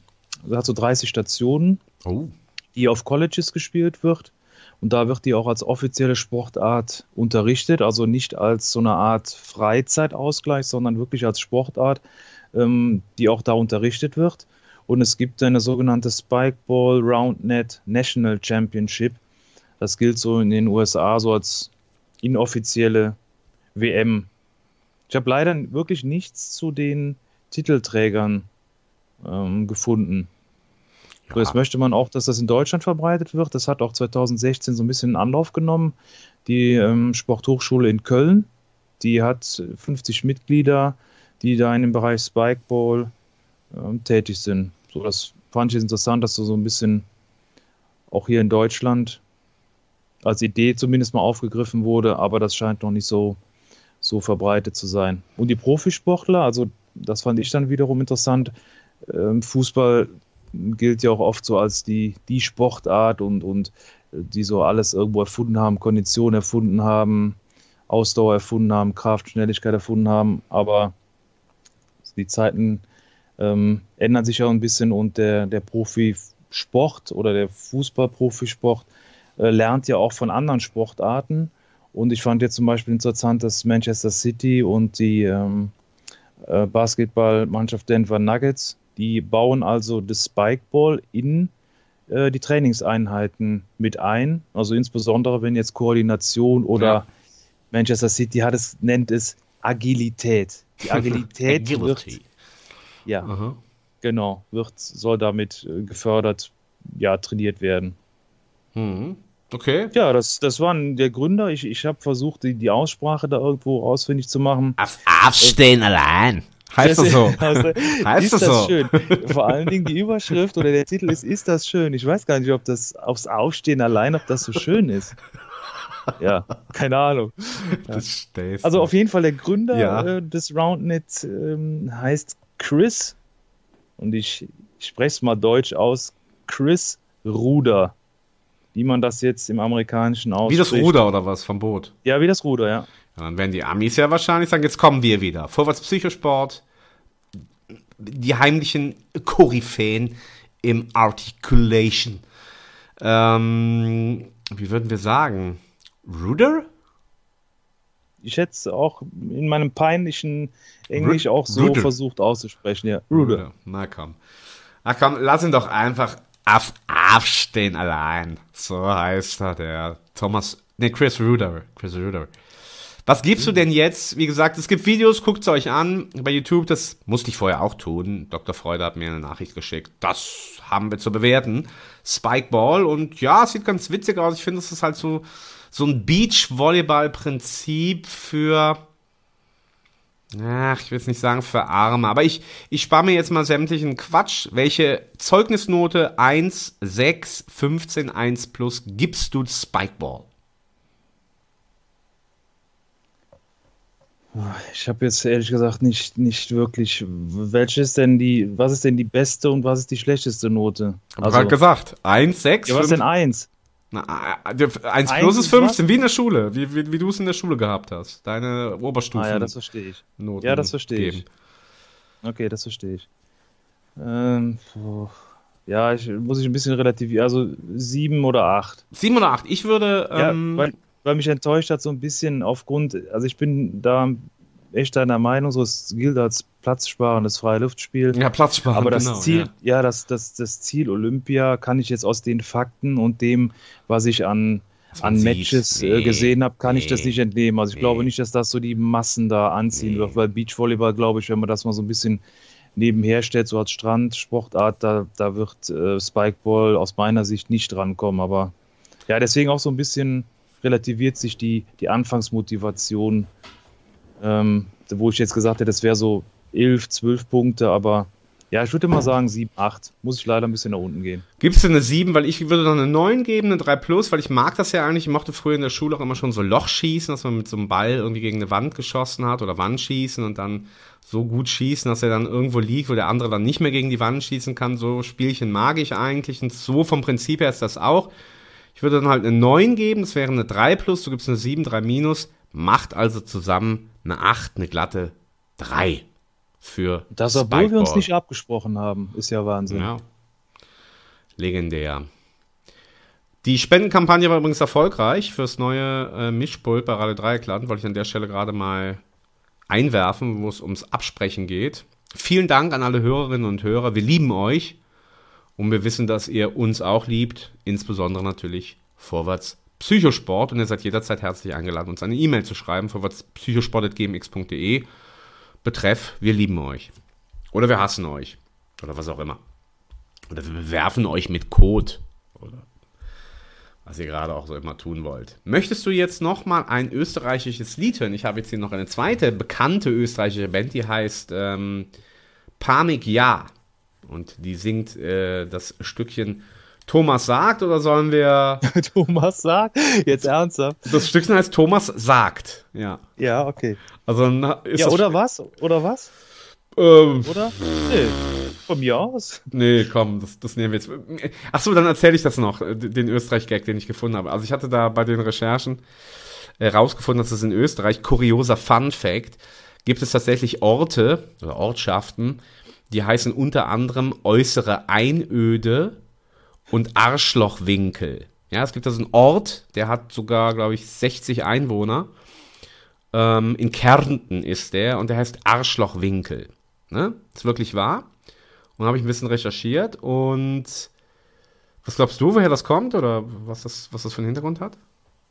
das hat so 30 Stationen. Oh. die auf Colleges gespielt wird. Und da wird die auch als offizielle Sportart unterrichtet, also nicht als so eine Art Freizeitausgleich, sondern wirklich als Sportart, ähm, die auch da unterrichtet wird. Und es gibt eine sogenannte Spikeball Roundnet National Championship. Das gilt so in den USA so als inoffizielle WM. Ich habe leider wirklich nichts zu den Titelträgern ähm, gefunden. So, jetzt möchte man auch, dass das in Deutschland verbreitet wird. Das hat auch 2016 so ein bisschen Anlauf genommen. Die ähm, Sporthochschule in Köln, die hat 50 Mitglieder, die da in dem Bereich Spikeball ähm, tätig sind. So, das fand ich interessant, dass so so ein bisschen auch hier in Deutschland als Idee zumindest mal aufgegriffen wurde, aber das scheint noch nicht so, so verbreitet zu sein. Und die Profisportler, also das fand ich dann wiederum interessant. Ähm, Fußball gilt ja auch oft so als die, die Sportart und, und äh, die so alles irgendwo erfunden haben, Kondition erfunden haben, Ausdauer erfunden haben, Kraft, Schnelligkeit erfunden haben, aber die Zeiten ähm, ändern sich ja ein bisschen und der, der Profisport oder der Fußball-Profisport äh, lernt ja auch von anderen Sportarten. Und ich fand jetzt zum Beispiel interessant, dass Manchester City und die ähm, äh, Basketballmannschaft Denver Nuggets, die bauen also das Spikeball in äh, die Trainingseinheiten mit ein. Also insbesondere, wenn jetzt Koordination oder Ja. Manchester City hat es, nennt es Agilität. Die Agilität wird, ja, Aha. genau, wird, soll damit äh, gefördert, ja, trainiert werden. Mhm. Okay. Ja, das, das waren der Gründer. Ich, ich habe versucht, die, die Aussprache da irgendwo ausfindig zu machen. Aufs Aufstehen allein. Heißt das so? Also, Heißt ist das das so? schön. Vor allen Dingen die Überschrift oder der Titel ist, ist das schön? Ich weiß gar nicht, ob das aufs Aufstehen allein, ob das so schön ist. Ja, keine Ahnung. Stehst Also auf jeden Fall der Gründer Ja. äh, des Roundnet ähm, heißt Chris und ich, ich spreche es mal deutsch aus, Chris Ruder. Wie man das jetzt im amerikanischen Wie das ausspricht. Ruder oder was vom Boot. Ja, wie das Ruder, ja. Ja, dann werden die Amis ja wahrscheinlich sagen, jetzt kommen wir wieder. Vorwärts Psychosport, die heimlichen Koryphäen im Articulation. Ähm, wie würden wir sagen? Ruder? Ich hätte es auch in meinem peinlichen Englisch Ru- auch so Ruder. versucht auszusprechen. Ja, Ruder. Na komm. Ach komm, lass ihn doch einfach auf, aufstehen allein. So heißt er, der Thomas, ne, Chris Ruder. Chris Ruder. Was gibst du denn jetzt? Wie gesagt, es gibt Videos, guckt es euch an bei YouTube. Das musste ich vorher auch tun. Dr. Freude hat mir eine Nachricht geschickt. Das haben wir zu bewerten. Spikeball und ja, es sieht ganz witzig aus. Ich finde, es ist halt so, so ein Beach-Volleyball-Prinzip für, ach, ich will es nicht sagen für Arme, aber ich, ich spare mir jetzt mal sämtlichen Quatsch. Welche Zeugnisnote 1, 6, 15, 1 plus gibst du Spikeball? Ich habe jetzt ehrlich gesagt nicht, nicht wirklich. Welche ist denn die, was ist denn die beste und was ist die schlechteste Note? Hab also, gerade gesagt. 1, 6, ja, was ist denn 1? Na, äh, der- 1 Eins plus ist ist 15, wie in der Schule, wie, wie, wie du es in der Schule gehabt hast. Deine Oberstufen. Ah ja, das verstehe ich. Noten Ja, das verstehe ich. Okay, das verstehe ich. Ähm, puh. ja, ich muss ich ein bisschen relativieren. Also sieben oder acht. 7 oder 8. Ich würde. Ja, Ähm, weil, weil mich enttäuscht hat so ein bisschen aufgrund, also ich bin da echt deiner Meinung, so es gilt als platzsparendes Freiluftspiel. ja, Platzsparen, Aber das genau, Ziel, Ja. ja, das, das, das Ziel Olympia kann ich jetzt aus den Fakten und dem, was ich an, an. Matches Nee, äh, gesehen habe, kann ich das nee, nicht entnehmen. Also ich nee. glaube nicht, dass das so die Massen da anziehen Nee. wird, weil Beachvolleyball, glaube ich, wenn man das mal so ein bisschen nebenher stellt, so als Strandsportart, da, da wird äh, Spikeball aus meiner Sicht nicht rankommen. Aber ja, deswegen auch so ein bisschen relativiert sich die, die Anfangsmotivation, ähm, wo ich jetzt gesagt hätte, das wäre so 11, 12 Punkte, aber ja, ich würde mal sagen 7, 8. Muss ich leider ein bisschen nach unten gehen. Gibst du eine 7, weil ich würde noch eine 9 geben, eine 3 plus, weil ich mag das ja eigentlich. Ich mochte früher in der Schule auch immer schon so Lochschießen, dass man mit so einem Ball irgendwie gegen eine Wand geschossen hat oder Wandschießen und dann so gut schießen, dass er dann irgendwo liegt, wo der andere dann nicht mehr gegen die Wand schießen kann. So Spielchen mag ich eigentlich und so vom Prinzip her ist das auch. Ich würde dann halt eine 9 geben, das wäre eine 3 plus, du gibst eine 7, 3 minus, macht also zusammen eine 8, eine glatte 3 für Das, obwohl wir uns Spikeball. nicht abgesprochen haben, ist ja Wahnsinn. Ja. Legendär. Die Spendenkampagne war übrigens erfolgreich fürs neue äh, Mischpult bei Radio Dreieckland. Wollte ich an der Stelle gerade mal einwerfen, wo es ums Absprechen geht. Vielen Dank an alle Hörerinnen und Hörer. Wir lieben euch und wir wissen, dass ihr uns auch liebt. Insbesondere natürlich Vorwärts Psychosport. Und ihr seid jederzeit herzlich eingeladen, uns eine E-Mail zu schreiben. vorwärtspsychosport.gmx.de. Betreff, wir lieben euch. Oder wir hassen euch. Oder was auch immer. Oder wir bewerfen euch mit Code. Oder was ihr gerade auch so immer tun wollt. Möchtest du jetzt noch mal ein österreichisches Lied hören? Ich habe jetzt hier noch eine zweite bekannte österreichische Band, die heißt ähm, Panik Ja. Und die singt äh, das Stückchen Thomas sagt oder sollen wir. Thomas sagt, jetzt ernsthaft. Das Stückchen heißt Thomas sagt. Ja. Ja, okay. Also na, ist Ja, oder was? Oder was? Ähm, Oder? Nee, von mir aus. Nee, komm, das, das nehmen wir jetzt. Achso, dann erzähle ich das noch, äh, den Österreich-Gag, den ich gefunden habe. Also ich hatte da bei den Recherchen äh, rausgefunden, dass es in Österreich, kurioser Fun-Fact, gibt es tatsächlich Orte oder Ortschaften, die heißen unter anderem äußere Einöde und Arschlochwinkel. Ja, es gibt also einen Ort, der hat sogar, glaube ich, 60 Einwohner. Ähm, in Kärnten ist der und der heißt Arschlochwinkel. Ne? Ist wirklich wahr. Und habe ich ein bisschen recherchiert und was glaubst du, woher das kommt oder was das, was das für einen Hintergrund hat?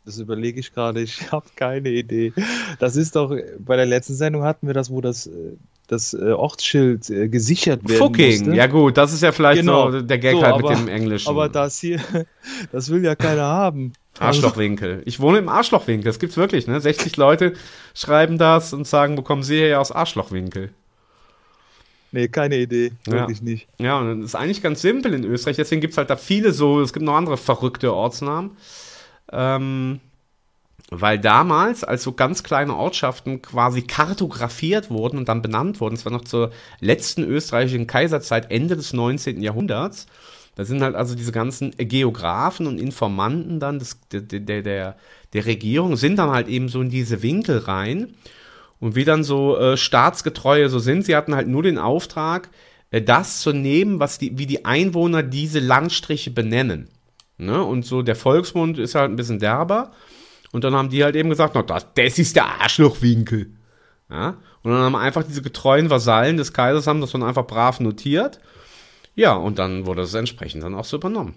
Das überlege ich gerade, ich habe keine Idee. Das ist doch, bei der letzten Sendung hatten wir das, wo das, äh, das äh, Ortsschild äh, gesichert werden Fucking, musste. ja gut, das ist ja vielleicht Genau. so der Gag So, halt aber- mit dem Englischen. Aber das hier, das will ja keiner haben. Arschlochwinkel. Ich wohne im Arschlochwinkel, das gibt's wirklich, ne? 60 Leute schreiben das und sagen, wo kommen sie her aus Arschlochwinkel? Nee, keine Idee. Ja. Wirklich nicht. Ja, und das ist eigentlich ganz simpel in Österreich, deswegen gibt's halt da viele so, es gibt noch andere verrückte Ortsnamen. Ähm, weil damals, als so ganz kleine Ortschaften quasi kartografiert wurden und dann benannt wurden, es war noch zur letzten österreichischen Kaiserzeit, Ende des 19. Jahrhunderts, da sind halt also diese ganzen Geografen und Informanten dann des, der, der, der, der Regierung, sind dann halt eben so in diese Winkel rein. Und wie dann so äh, Staatsgetreue so sind, sie hatten halt nur den Auftrag, äh, das zu nehmen, was die, wie die Einwohner diese Landstriche benennen. Ne? Und so der Volksmund ist halt ein bisschen derber. Und dann haben die halt eben gesagt, na, das, das ist der Arschlochwinkel. Ja? Und dann haben einfach diese getreuen Vasallen des Kaisers haben das dann einfach brav notiert. Ja, und dann wurde es entsprechend dann auch so übernommen.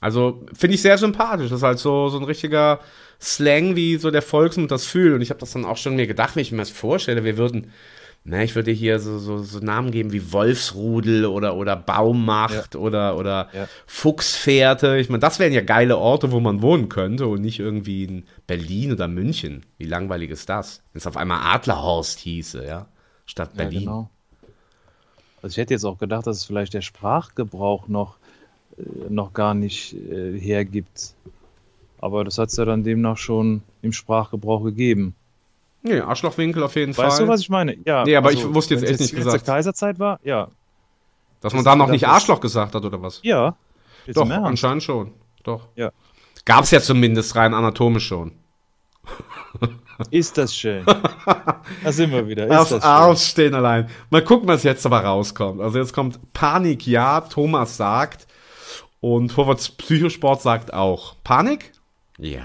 Also finde ich sehr sympathisch. Das ist halt so, so ein richtiger Slang, wie so der Volksmund das fühlt. Und ich habe das dann auch schon mir gedacht, wenn ich mir das vorstelle, wir würden, na, ich würde hier so, so, so Namen geben wie Wolfsrudel oder, oder Baummacht Ja. oder, oder Ja. Fuchsfährte. Ich meine, das wären ja geile Orte, wo man wohnen könnte und nicht irgendwie in Berlin oder München. Wie langweilig ist das? Wenn es auf einmal Adlerhorst hieße, ja, statt Ja, Berlin. genau. Also ich hätte jetzt auch gedacht, dass es vielleicht der Sprachgebrauch noch, äh, noch gar nicht äh, hergibt. Aber das hat es ja dann demnach schon im Sprachgebrauch gegeben. Nee, Arschlochwinkel auf jeden Fall. Weißt du, was ich meine? Ja. Nee, aber ich wusste jetzt wenn echt es nicht jetzt gesagt. zur Kaiserzeit war? Ja. Dass man da noch nicht Arschloch gesagt hat oder was? Ja. Doch, anscheinend schon. Doch. Ja. Gab es ja zumindest rein anatomisch schon. Ist das schön. da sind wir wieder. Ist Auf das schön. Aufstehen allein. Mal gucken, was jetzt aber rauskommt. Also jetzt kommt Panik, ja, Thomas sagt. Und Vorwärts Psychosport sagt auch. Panik? Ja.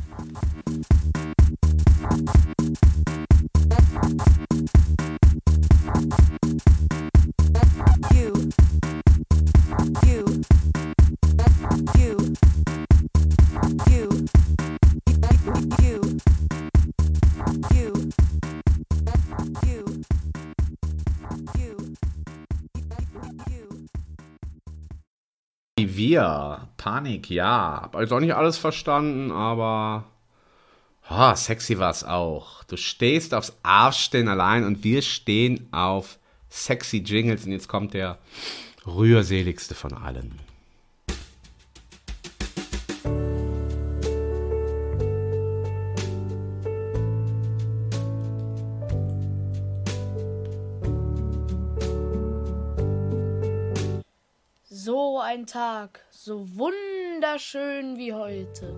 4. Panik, ja. Hab jetzt auch nicht alles verstanden, aber. Oh, sexy es auch. Du stehst aufs Arschstehen allein und wir stehen auf sexy Jingles. Und jetzt kommt der rührseligste von allen. Ein Tag, so wunderschön wie heute.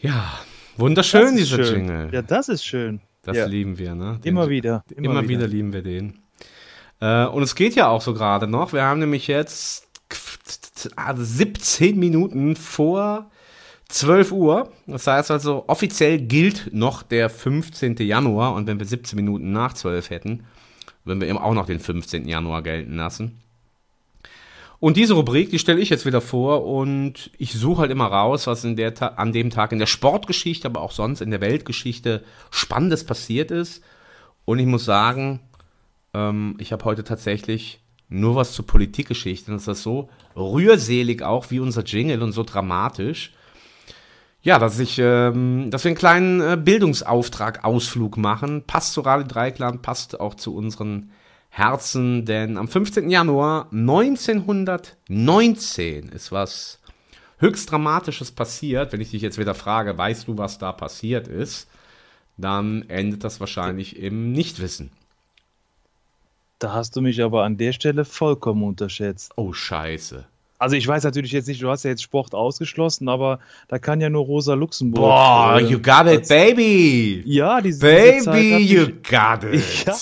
Ja, wunderschön, dieser schön. Jingle. Ja, das ist schön. Das ja. lieben wir, ne? Den- Immer wieder. Immer, wieder. lieben wir den. Äh, und es geht ja auch so gerade noch. Wir haben nämlich jetzt also 17 Minuten vor 12 Uhr. Das heißt also, offiziell gilt noch der 15. Januar. Und wenn wir 17 Minuten nach 12 hätten, würden wir eben auch noch den 15. Januar gelten lassen. Und diese Rubrik, die stelle ich jetzt wieder vor und ich suche halt immer raus, was in der an dem Tag in der Sportgeschichte, aber auch sonst in der Weltgeschichte Spannendes passiert ist. Und ich muss sagen, ähm, ich habe heute tatsächlich nur was zur Politikgeschichte. Und das ist so rührselig auch wie unser Jingle und so dramatisch. Ja, dass ich, ähm, dass wir einen kleinen äh, Bildungsauftrag, Ausflug machen. Passt zu Radio Dreikland, passt auch zu unseren Herzen, denn am 15. Januar 1919 ist was höchst Dramatisches passiert. Wenn ich dich jetzt wieder frage, weißt du, was da passiert ist, dann endet das wahrscheinlich im Nichtwissen. Da hast du mich aber an der Stelle vollkommen unterschätzt. Oh, scheiße. Also ich weiß natürlich jetzt nicht, du hast ja jetzt Sport ausgeschlossen, aber da kann ja nur Rosa Luxemburg. Boah, äh, you got it, als- baby! Ja, diese, diese Zeit Baby, mich, you got it! Ja,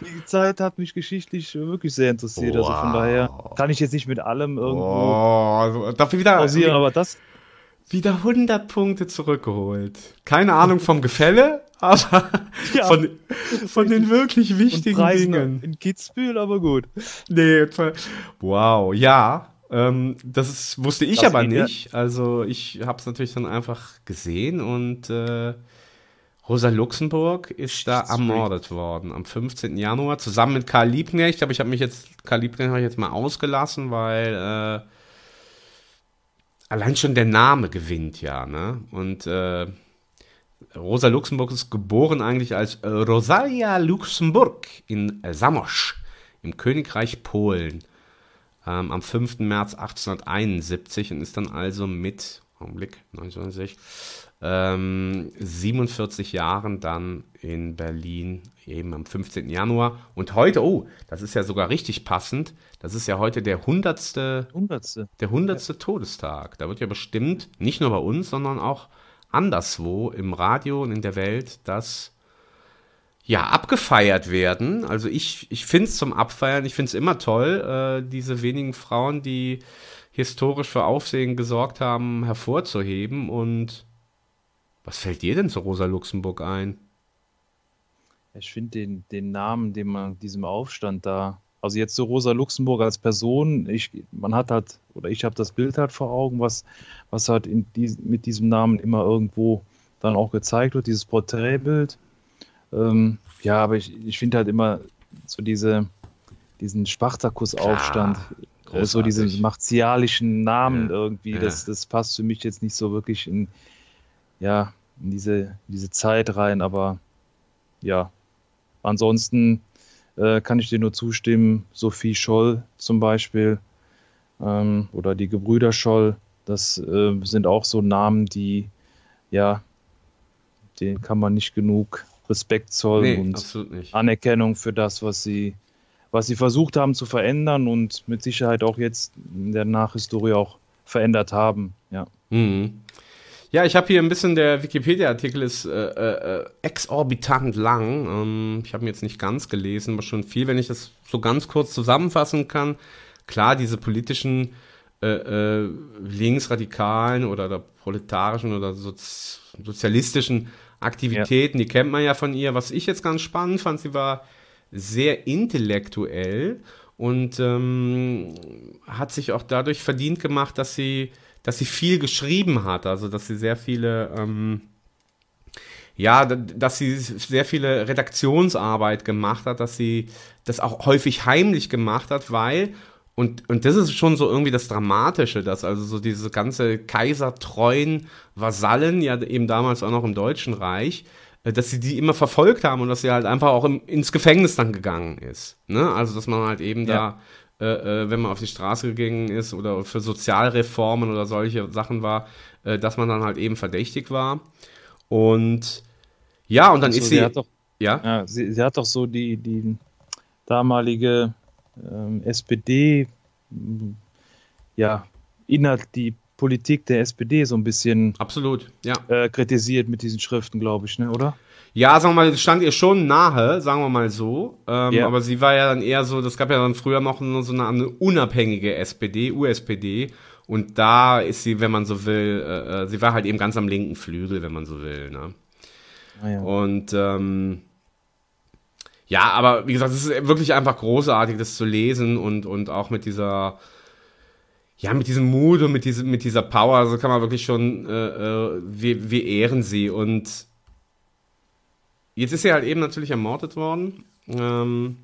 die Zeit hat mich geschichtlich wirklich sehr interessiert. Also von Wow. daher kann ich jetzt nicht mit allem irgendwo Oh, also, dafür wieder, pausieren, aber das, wieder 100 Punkte zurückgeholt. Keine Ahnung vom Gefälle, aber Ja. von, von den wirklich wichtigen Dingen. in Kitzbühel, aber gut. Nee, wow, ja. Ähm, das ist, wusste ich Das aber geht ja. nicht. Also ich habe es natürlich dann einfach gesehen und äh, Rosa Luxemburg ist da ermordet worden am 15. Januar zusammen mit Karl Liebknecht. Aber ich habe mich jetzt, Karl Liebknecht habe ich jetzt mal ausgelassen, weil äh, allein schon der Name gewinnt ja, ne? Und äh, Rosa Luxemburg ist geboren eigentlich als Rosalia Luxemburg in Samosch im Königreich Polen ähm, am 5. März 1871 und ist dann also mit, Augenblick, 1960, ähm, 47 Jahren dann in Berlin eben am 15. Januar. Und heute, oh, das ist ja sogar richtig passend, das ist ja heute der 100. Hundertste. Der hundertste Todestag. Da wird ja bestimmt, nicht nur bei uns, sondern auch anderswo im Radio und in der Welt, das ja abgefeiert werden. Also ich, ich finde es zum Abfeiern, ich finde es immer toll, äh, diese wenigen Frauen, die historisch für Aufsehen gesorgt haben, hervorzuheben. Und was fällt dir denn zu Rosa Luxemburg ein? Ich finde den, den Namen, den man diesem Aufstand da, also jetzt so Rosa Luxemburg als Person, ich, man hat halt, oder ich habe das Bild halt vor Augen, was, was halt in dies, mit diesem Namen immer irgendwo dann auch gezeigt wird, dieses Porträtbild. Ähm, ja, aber ich, ich finde halt immer so diese, diesen Spartakus-Aufstand, äh, so diese martialischen Namen Ja, irgendwie, ja. das, das passt für mich jetzt nicht so wirklich in, ja, in diese, diese Zeit rein, aber ja, ansonsten äh, kann ich dir nur zustimmen. Sophie Scholl zum Beispiel ähm, oder die Gebrüder Scholl, das äh, sind auch so Namen, die, ja, denen kann man nicht genug Respekt zollen Nee, und. Anerkennung für das, was sie, was sie versucht haben zu verändern und mit Sicherheit auch jetzt in der Nachhistorie auch verändert haben. Ja. Mhm. Ja, ich habe hier ein bisschen, der Wikipedia-Artikel ist äh, äh, exorbitant lang. Ähm, ich habe ihn jetzt nicht ganz gelesen, aber schon viel, wenn ich das so ganz kurz zusammenfassen kann. Klar, diese politischen äh, äh, linksradikalen oder, oder proletarischen oder soz sozialistischen Aktivitäten, die kennt man ja von ihr. Was ich jetzt ganz spannend fand, sie war sehr intellektuell und ähm, hat sich auch dadurch verdient gemacht, dass sie, dass sie viel geschrieben hat, also dass sie sehr viele, ähm, ja, dass sie sehr viele Redaktionsarbeit gemacht hat, dass sie das auch häufig heimlich gemacht hat, weil und, und das ist schon so irgendwie das Dramatische, dass also so diese ganze kaisertreuen Vasallen, ja eben damals auch noch im Deutschen Reich, äh, dass sie die immer verfolgt haben und dass sie halt einfach auch im, ins Gefängnis dann gegangen ist. Ne? Also dass man halt eben Ja. da, äh, äh, wenn man auf die Straße gegangen ist oder für Sozialreformen oder solche Sachen war, äh, dass man dann halt eben verdächtig war. Und ja, und dann Also ist sie sie. hat doch- ja? Ja, sie, sie hat doch so die, die damalige ähm, SPD, ja, inhalt die Politik der SPD so ein bisschen Absolut, ja. äh, kritisiert mit diesen Schriften, glaube ich, ne, oder? Ja, sagen wir mal, stand ihr schon nahe, sagen wir mal so. Ähm, Ja. Aber sie war ja dann eher so, das gab ja dann früher noch so eine, eine unabhängige SPD, USPD. Und da ist sie, wenn man so will, äh, äh, sie war halt eben ganz am linken Flügel, wenn man so will. Ne? Ah, ja. Und ähm, ja, aber wie gesagt, es ist wirklich einfach großartig, das zu lesen und, und auch mit dieser, ja, mit diesem Mut und mit, diesem, mit dieser Power, also kann man wirklich schon, äh, äh, wir, wir ehren sie. Und jetzt ist sie halt eben natürlich ermordet worden. Ähm,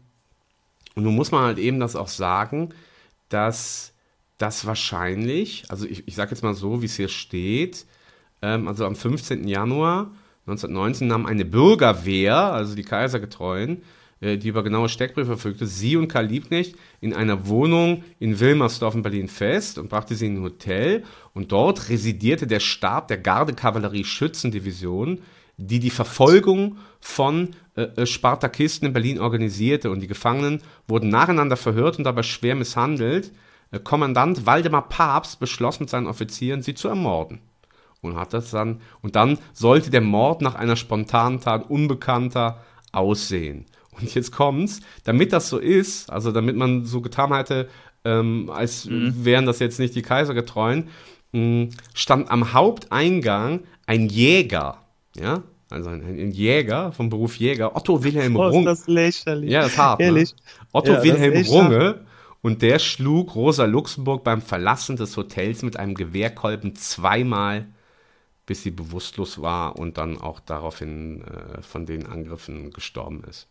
und nun muss man halt eben das auch sagen, dass das wahrscheinlich, also ich, ich sage jetzt mal so, wie es hier steht, ähm, also am 15. Januar 1919 nahm eine Bürgerwehr, also die Kaisergetreuen, die über genaue Steckbriefe verfügte, sie und Karl Liebknecht in einer Wohnung in Wilmersdorf in Berlin fest und brachte sie in ein Hotel. Und dort residierte der Stab der Gardekavallerie-Schützendivision, die die Verfolgung von äh, äh, Spartakisten in Berlin organisierte. Und die Gefangenen wurden nacheinander verhört und dabei schwer misshandelt. äh, Kommandant Waldemar Papst beschloss mit seinen Offizieren, sie zu ermorden. Und hat das dann, und dann sollte der Mord nach einer spontanen Tat Unbekannter aussehen. Und jetzt kommt's, damit das so ist, also damit man so getan hätte, ähm, als wären das jetzt nicht die Kaisergetreuen, mh, stand am Haupteingang ein Jäger, ja, also ein, ein Jäger vom Beruf Jäger, Otto Wilhelm Oh, Runge. das lächerlich. Ja, das ist hart. Ne? Ehrlich. Otto Ja, Wilhelm Runge und der schlug Rosa Luxemburg beim Verlassen des Hotels mit einem Gewehrkolben zweimal, bis sie bewusstlos war und dann auch daraufhin äh, von den Angriffen gestorben ist.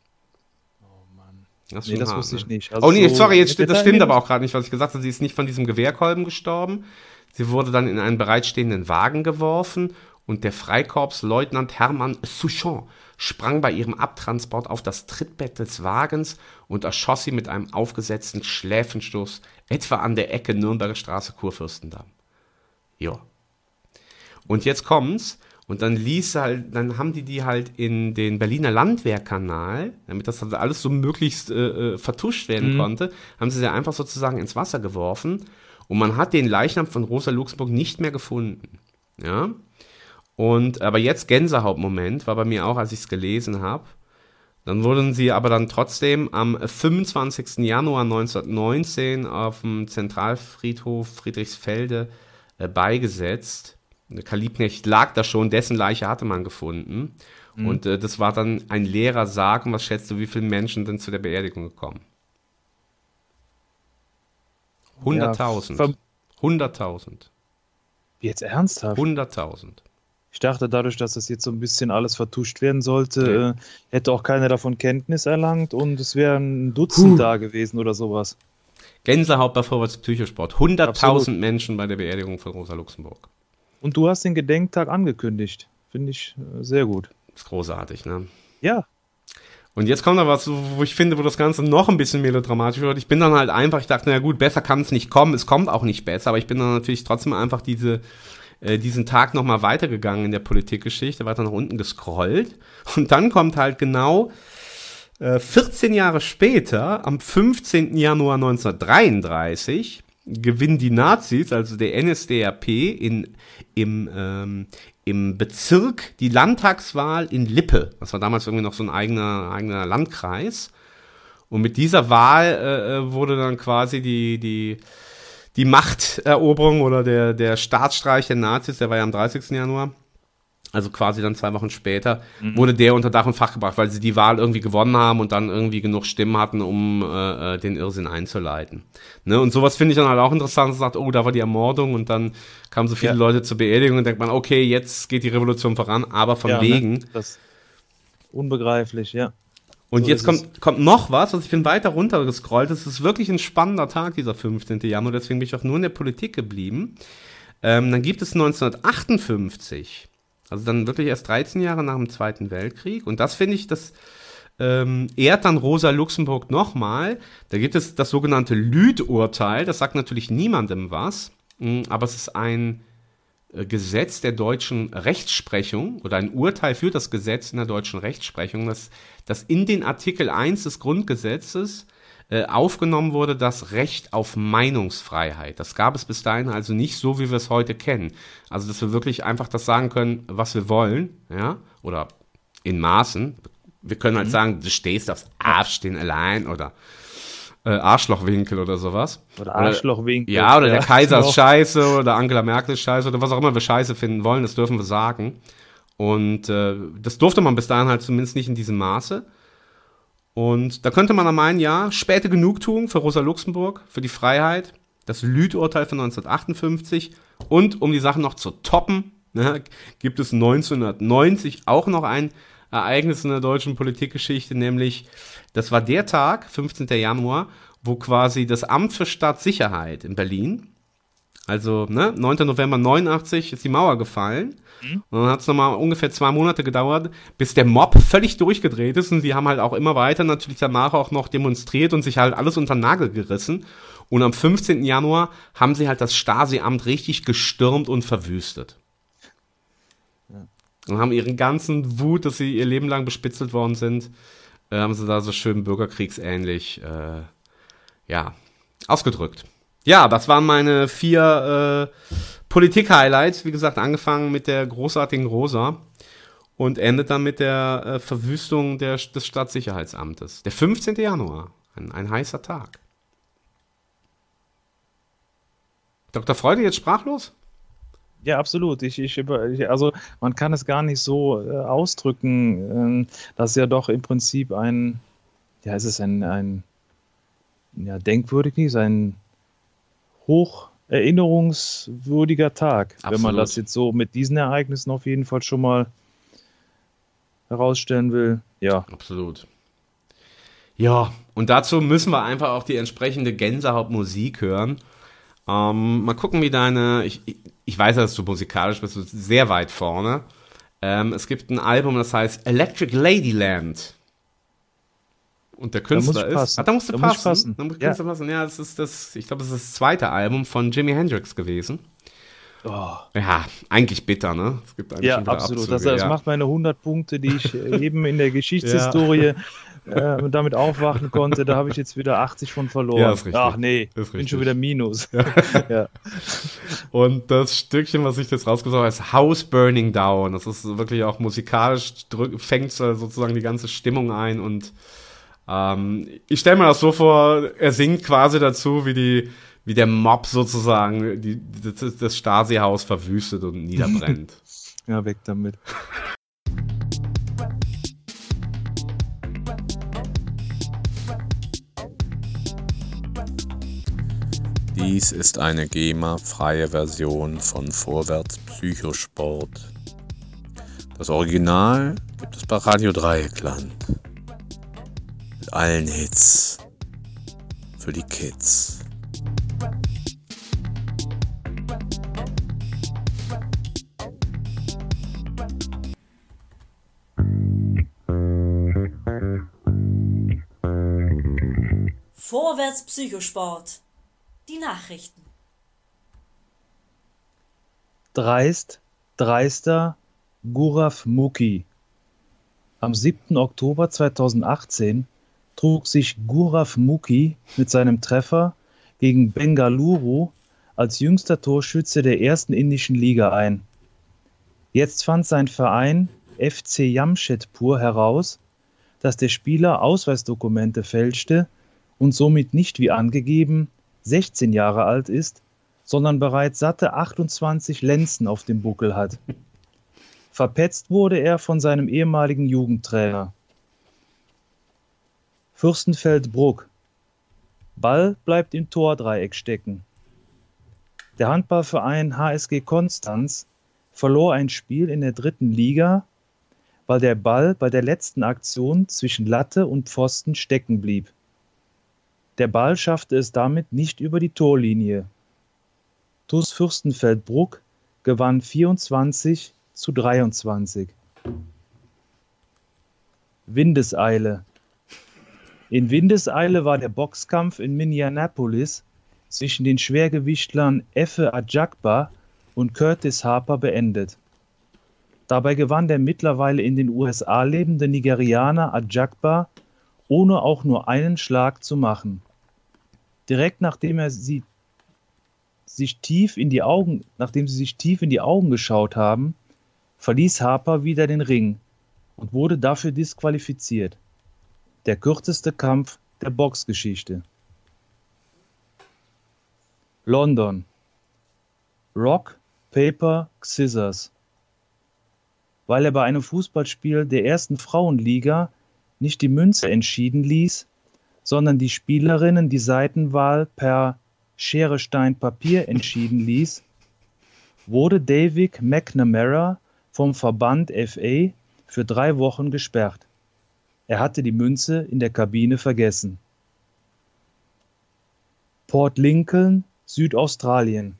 Das Nee, das hart, wusste ne? ich nicht. Also oh nee, so sorry, jetzt stimmt, das stimmt aber auch gerade nicht, was ich gesagt habe. Sie ist nicht von diesem Gewehrkolben gestorben. Sie wurde dann in einen bereitstehenden Wagen geworfen und der Freikorpsleutnant Hermann Souchon sprang bei ihrem Abtransport auf das Trittbett des Wagens und erschoss sie mit einem aufgesetzten Schläfenstoß etwa an der Ecke Nürnberger Straße Kurfürstendamm. Jo. Und jetzt kommt's. Und dann ließ halt, dann haben die die halt in den Berliner Landwehrkanal, damit das halt alles so möglichst äh, äh, vertuscht werden konnte, haben sie sie einfach sozusagen ins Wasser geworfen. Und man hat den Leichnam von Rosa Luxemburg nicht mehr gefunden. Ja. Und aber jetzt Gänsehautmoment war bei mir auch, als ich es gelesen habe. Dann wurden sie aber dann trotzdem am 25. Januar 1919 auf dem Zentralfriedhof Friedrichsfelde äh, beigesetzt. Karl Liebknecht lag da schon, dessen Leiche hatte man gefunden. Und äh, das war dann ein leerer Sarg. Und was schätzt du, wie viele Menschen sind zu der Beerdigung gekommen? 100.000. verm- 100.000. Jetzt ernsthaft? 100.000. Ich dachte, dadurch, dass das jetzt so ein bisschen alles vertuscht werden sollte, äh, hätte auch keiner davon Kenntnis erlangt und es wären ein Dutzend da gewesen oder sowas. Gänsehaut bei Vorwärts Psychosport. 100.000 Absolut. Menschen bei der Beerdigung von Rosa Luxemburg. Und du hast den Gedenktag angekündigt. Finde ich äh, sehr gut. Ist großartig, ne? Ja, Und jetzt kommt da was, wo ich finde, wo das Ganze noch ein bisschen melodramatisch wird. Ich bin dann halt einfach, ich dachte, na gut, besser kann es nicht kommen. Es kommt auch nicht besser, aber ich bin dann natürlich trotzdem einfach diese, äh, diesen Tag nochmal weitergegangen in der Politikgeschichte, weiter nach unten gescrollt. Und dann kommt halt genau äh, 14 Jahre später, am 15. Januar 1933, gewinnen die Nazis, also der NSDAP, in, im, ähm, im Bezirk die Landtagswahl in Lippe. Das war damals irgendwie noch so ein eigener, eigener Landkreis. Und mit dieser Wahl äh, äh, wurde dann quasi die, die, die Machteroberung oder der, der Staatsstreich der Nazis, der war ja am 30. Januar, also quasi dann zwei Wochen später, wurde der unter Dach und Fach gebracht, weil sie die Wahl irgendwie gewonnen haben und dann irgendwie genug Stimmen hatten, um äh, äh, den Irrsinn einzuleiten. Ne? Und sowas finde ich dann halt auch interessant, dass man sagt, oh, da war die Ermordung und dann kamen so viele Ja. Leute zur Beerdigung und denkt man, okay, jetzt geht die Revolution voran, aber von ja, wegen. Ne? Das unbegreiflich, ja. Und So jetzt kommt, kommt noch was, also ich bin weiter runtergescrollt. Es ist wirklich ein spannender Tag, dieser 15. Januar, deswegen bin ich auch nur in der Politik geblieben. Ähm, dann gibt es 1958, also dann wirklich erst 13 Jahre nach dem Zweiten Weltkrieg. Und das finde ich, das ähm, ehrt dann Rosa Luxemburg nochmal. Da gibt es das sogenannte Lüth-Urteil, das sagt natürlich niemandem was, mh, aber es ist ein äh, Gesetz der deutschen Rechtsprechung oder ein Urteil für das Gesetz in der deutschen Rechtsprechung, dass, dass in den Artikel 1 des Grundgesetzes äh, aufgenommen wurde das Recht auf Meinungsfreiheit. Das gab es bis dahin also nicht so, wie wir es heute kennen. Also, dass wir wirklich einfach das sagen können, was wir wollen, ja, oder in Maßen. Wir können halt sagen, du stehst aufs Arschstehen allein oder äh, Arschlochwinkel oder sowas. Oder Arschlochwinkel. Ja, oder der Ja, Kaiser ist scheiße oder Angela Merkel ist scheiße oder was auch immer wir scheiße finden wollen, das dürfen wir sagen. Und äh, das durfte man bis dahin halt zumindest nicht in diesem Maße. Und da könnte man dann meinen, ja, späte Genugtuung für Rosa Luxemburg, für die Freiheit, das Lüth-Urteil von 1958 und um die Sachen noch zu toppen, ne, gibt es 1990 auch noch ein Ereignis in der deutschen Politikgeschichte, nämlich das war der Tag, 15. Januar, wo quasi das Amt für Staatssicherheit in Berlin, also ne, 9. November 89 ist die Mauer gefallen. Und dann hat es nochmal ungefähr zwei Monate gedauert, bis der Mob völlig durchgedreht ist. Und die haben halt auch immer weiter natürlich danach auch noch demonstriert und sich halt alles unter den Nagel gerissen. Und am 15. Januar haben sie halt das Stasi-Amt richtig gestürmt und verwüstet. Und haben ihren ganzen Wut, dass sie ihr Leben lang bespitzelt worden sind, äh, haben sie da so schön bürgerkriegsähnlich, äh, ja, ausgedrückt. Ja, das waren meine vier äh, Politik-Highlights. Wie gesagt, angefangen mit der großartigen Rosa und endet dann mit der äh, Verwüstung der, des Stadtsicherheitsamtes. Der 15. Januar, ein, ein heißer Tag. Dr. Freude jetzt sprachlos? Ja, absolut. Ich, ich, also man kann es gar nicht so äh, ausdrücken. Ähm, das ist ja doch im Prinzip ein, ja, es ist ein, ein ja, denkwürdig ein hoch erinnerungswürdiger Tag, wenn man Absolut. das jetzt so mit diesen Ereignissen auf jeden Fall schon mal herausstellen will. Ja, Absolut. Ja, und dazu müssen wir einfach auch die entsprechende Gänsehautmusik hören. Ähm, mal gucken, wie deine. Ich, ich- ich weiß, dass du musikalisch bist, du bist sehr weit vorne. Ähm, es gibt ein Album, das heißt Electric Ladyland. Und der muss Künstler ist. passen. Ah, da musst du Da muss ich passen. passen. Da muss Ja. passen. Ja, das ist das. Ich glaube, das ist das zweite Album von Jimi Hendrix gewesen. oh, Ja, eigentlich bitter, ne? Es gibt eigentlich ja absolut. Abzüge, Das, das ja. macht meine 100 Punkte, die ich äh, eben in der Geschichtshistorie äh, damit aufwachen konnte. Da habe ich jetzt wieder 80 von verloren. Ja, ist richtig. Ach nee, Ist bin schon wieder Minus. ja. Und das Stückchen, was ich jetzt rausgesucht habe, ist House Burning Down. Das ist wirklich auch musikalisch, drück, fängt so- sozusagen die ganze Stimmung ein. Und ähm, ich stelle mir das so vor, er singt quasi dazu, wie, die, wie der Mob sozusagen die, das, das Stasi-Haus verwüstet und niederbrennt. ja, weg damit. Dies ist eine GEMA-freie Version von Vorwärts Psychosport. Das Original gibt es bei Radio Dreieckland. Mit allen Hits. Für die Kids. Vorwärts Psychosport. Die Nachrichten. Dreist, dreister, Gurav Muki. Am 7. Oktober 2018 trug sich Gurav Muki mit seinem Treffer gegen Bengaluru als jüngster Torschütze der ersten indischen Liga ein. Jetzt fand sein Verein FC Jamshedpur heraus, dass der Spieler Ausweisdokumente fälschte und somit nicht wie angegeben 16 Jahre alt ist, sondern bereits satte 28 Lenzen auf dem Buckel hat. Verpetzt wurde er von seinem ehemaligen Jugendtrainer. Fürstenfeldbruck. Ball bleibt im Tordreieck stecken. Der Handballverein HSG Konstanz verlor ein Spiel in der dritten Liga, weil der Ball bei der letzten Aktion zwischen Latte und Pfosten stecken blieb. Der Ball schaffte es damit nicht über die Torlinie. TuS Fürstenfeldbruck gewann 24 zu 23. Windeseile. In Windeseile war der Boxkampf in Minneapolis zwischen den Schwergewichtlern Effe Ajakba und Curtis Harper beendet. Dabei gewann der mittlerweile in den USA lebende Nigerianer Ajakba, ohne auch nur einen Schlag zu machen. Direkt nachdem er sie sich tief in die Augen, nachdem sie sich tief in die Augen geschaut haben, verließ Harper wieder den Ring und wurde dafür disqualifiziert. Der kürzeste Kampf der Boxgeschichte. London. Rock, Paper, Scissors. Weil er bei einem Fußballspiel der ersten Frauenliga nicht die Münze entschieden ließ, sondern die Spielerinnen die Seitenwahl per Schere, Stein, Papier entschieden ließ, wurde David McNamara vom Verband FA für drei Wochen gesperrt. Er hatte die Münze in der Kabine vergessen. Port Lincoln, Südaustralien.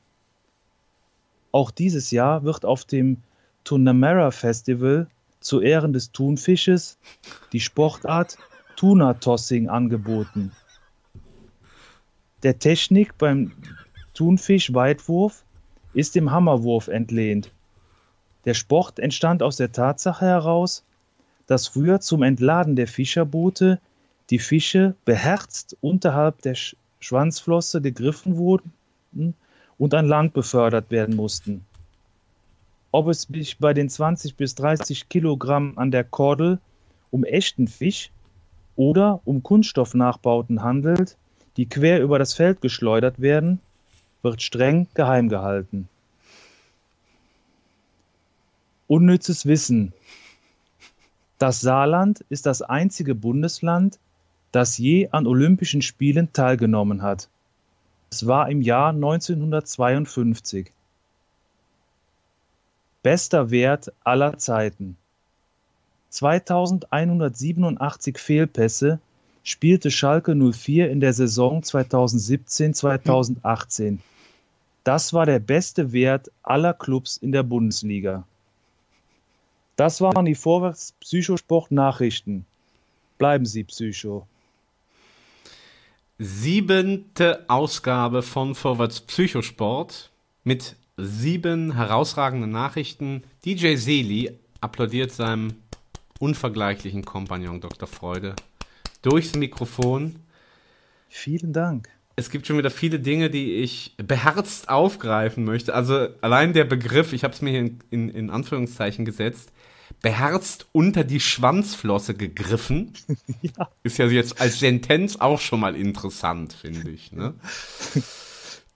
Auch dieses Jahr wird auf dem Tunamera Festival zu Ehren des Thunfisches die Sportart Tuna-Tossing angeboten. Der Technik beim Thunfisch-Weitwurf ist dem Hammerwurf entlehnt. Der Sport entstand aus der Tatsache heraus, dass früher zum Entladen der Fischerboote die Fische beherzt unterhalb der Sch Schwanzflosse gegriffen wurden mussten und an Land befördert werden mussten. Ob es sich bei den 20 bis 30 Kilogramm an der Kordel um echten Fisch oder um Kunststoffnachbauten handelt, die quer über das Feld geschleudert werden, wird streng geheim gehalten. Unnützes Wissen. Das Saarland ist das einzige Bundesland, das je an Olympischen Spielen teilgenommen hat. Es war im Jahr 1952. Bester Wert aller Zeiten. 2187 Fehlpässe spielte Schalke 04 in der Saison 2017-2018. Das war der beste Wert aller Clubs in der Bundesliga. Das waren die Vorwärts Psychosport Nachrichten. Bleiben Sie Psycho. Siebente Ausgabe von Vorwärts Psychosport mit sieben herausragenden Nachrichten. DJ Seli applaudiert seinem unvergleichlichen Kompagnon Dr. Freude durchs Mikrofon. Vielen Dank. Es gibt schon wieder viele Dinge, die ich beherzt aufgreifen möchte. Also allein der Begriff, ich habe es mir hier in, in, in Anführungszeichen gesetzt, beherzt unter die Schwanzflosse gegriffen. ja. Ist ja jetzt als Sentenz auch schon mal interessant, finde ich. Ne?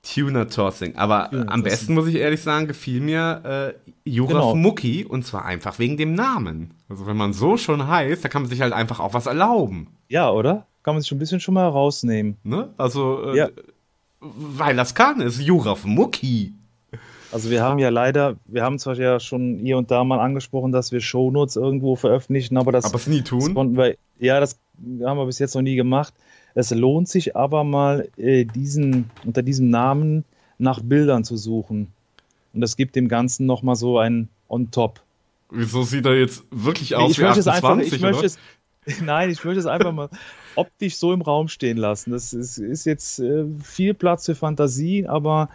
Tuner Tossing. Aber Tuner am Tossing. besten muss ich ehrlich sagen, gefiel mir äh, Juraf Genau. Mucki und zwar einfach wegen dem Namen. Also wenn man so schon heißt, da kann man sich halt einfach auch was erlauben. Ja, oder? Kann man sich schon ein bisschen schon mal rausnehmen. Ne? Also, äh, Ja. weil das kann, ist Juraf Mucki. Also wir haben ja leider, wir haben zwar ja schon hier und da mal angesprochen, dass wir Shownotes irgendwo veröffentlichen, aber das, Aber es nie das tun. konnten wir, ja, das haben wir bis jetzt noch nie gemacht. Es lohnt sich aber mal, äh, diesen, unter diesem Namen nach Bildern zu suchen. Und das gibt dem Ganzen nochmal so ein on top. Wieso sieht er jetzt wirklich aus ich wie möchte es einfach, 28, ich möchte es, nein, ich möchte es einfach mal optisch so im Raum stehen lassen. Das ist, ist jetzt äh, viel Platz für Fantasie, aber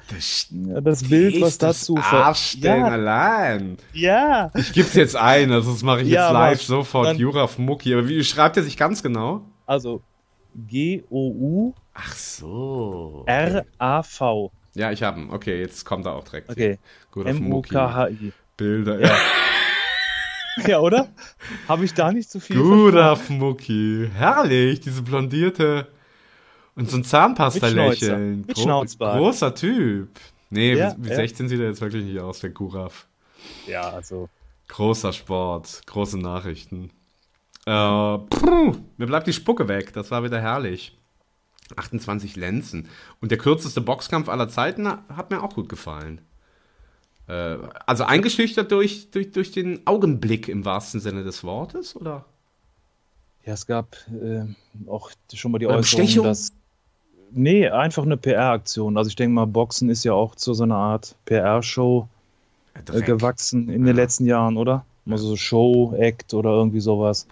ja, das Bild, was dazu Darstellen ja, allein. ja, Ich gib's jetzt ein, also das mache ich Ja, jetzt live sofort. dann- Juraf Mucki. Aber wie schreibt er sich ganz genau? also G-O-U Ach so. R-A-V. Ja, ich habe ihn. Okay, jetzt kommt er auch direkt. Okay. Gut auf Mucki. Bilder. Ja. Ja, oder? Habe ich da nicht zu viel? Gut auf Mucki. Herrlich, diese blondierte und so ein Zahnpasta-Lächeln. Mit. Mit Gro-. Großer Typ. Nee, Ja, wie, wie ja. 16 sieht er jetzt wirklich nicht aus, der Guraf. Ja, also. Großer Sport, große Nachrichten. Äh, puh, mir bleibt die Spucke weg, das war wieder herrlich. 28 Lenzen. Und der kürzeste Boxkampf aller Zeiten hat mir auch gut gefallen. Äh, also eingeschüchtert durch, durch, durch den Augenblick im wahrsten Sinne des Wortes, oder? Ja, es gab äh, auch schon mal die Äußerung, Bestechung? dass. Nee, einfach eine PR-Aktion. Also ich denke mal, Boxen ist ja auch zu so einer Art PR-Show äh, gewachsen in den letzten Jahren, oder? Also so Show, Act oder irgendwie sowas.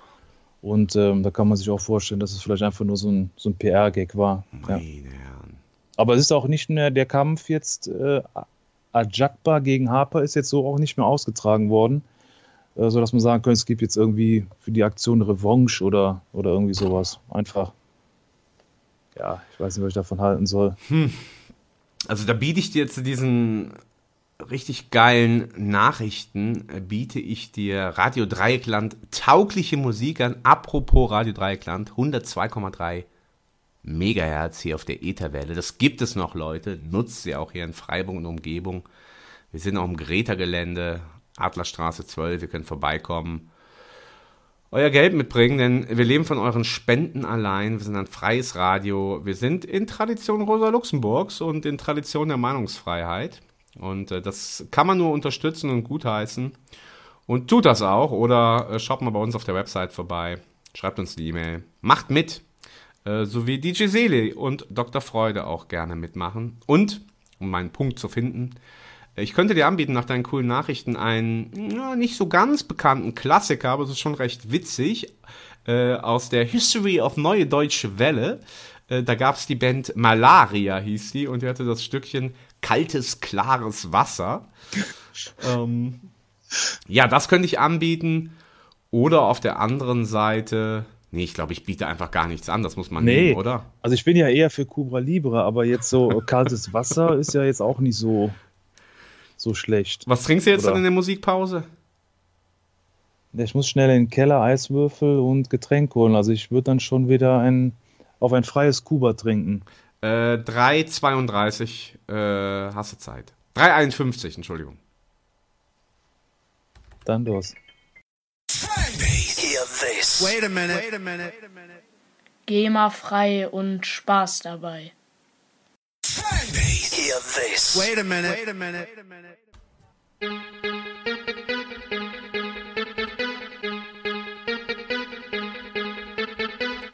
Und ähm, da kann man sich auch vorstellen, dass es vielleicht einfach nur so ein, so ein PR-Gag war. Ja. Herren. Aber es ist auch nicht mehr der Kampf jetzt, äh, Ajakba gegen Harper ist jetzt so auch nicht mehr ausgetragen worden, äh, sodass man sagen könnte, es gibt jetzt irgendwie für die Aktion Revanche oder, oder irgendwie sowas. Einfach, ja, ich weiß nicht, was ich davon halten soll. Also da biete ich dir zu diesen richtig geilen Nachrichten, äh, biete ich dir Radio Dreieckland taugliche Musik an. Apropos Radio Dreieckland, 102,3 Megahertz hier auf der Etherwelle. Das gibt es noch, Leute. Nutzt sie auch hier in Freiburg und Umgebung. Wir sind auch im Greta-Gelände, Adlerstraße 12. Ihr könnt vorbeikommen. Euer Geld mitbringen, denn wir leben von euren Spenden allein. Wir sind ein freies Radio. Wir sind in Tradition Rosa Luxemburgs und in Tradition der Meinungsfreiheit. Und äh, das kann man nur unterstützen und gutheißen. Und tut das auch. Oder äh, schaut mal bei uns auf der Website vorbei. Schreibt uns eine E-Mail. Macht mit. Äh, so wie DJ Seele und Dr. Freude auch gerne mitmachen. Und, um meinen Punkt zu finden, ich könnte dir anbieten, nach deinen coolen Nachrichten einen ja, nicht so ganz bekannten Klassiker, aber es ist schon recht witzig, äh, aus der History of Neue Deutsche Welle. Äh, da gab es die Band Malaria, hieß die, und die hatte das Stückchen Kaltes, klares Wasser. ähm, ja, das könnte ich anbieten. Oder auf der anderen Seite Nee, ich glaube, ich biete einfach gar nichts an, das muss man Nee, nehmen, oder? also ich bin ja eher für Cubra Libre, aber jetzt so kaltes Wasser ist ja jetzt auch nicht so, so schlecht. Was trinkst du jetzt Oder- dann in der Musikpause? Ich muss schnell in den Keller Eiswürfel und Getränk holen. Also ich würde dann schon wieder ein, auf ein freies Kuba trinken. Äh, 3,32 äh, hast du Zeit. 3,51, Entschuldigung. Dann los. Wait a minute. Wait a minute. GEMA-frei und Spaß dabei. Wait a minute. Wait a minute.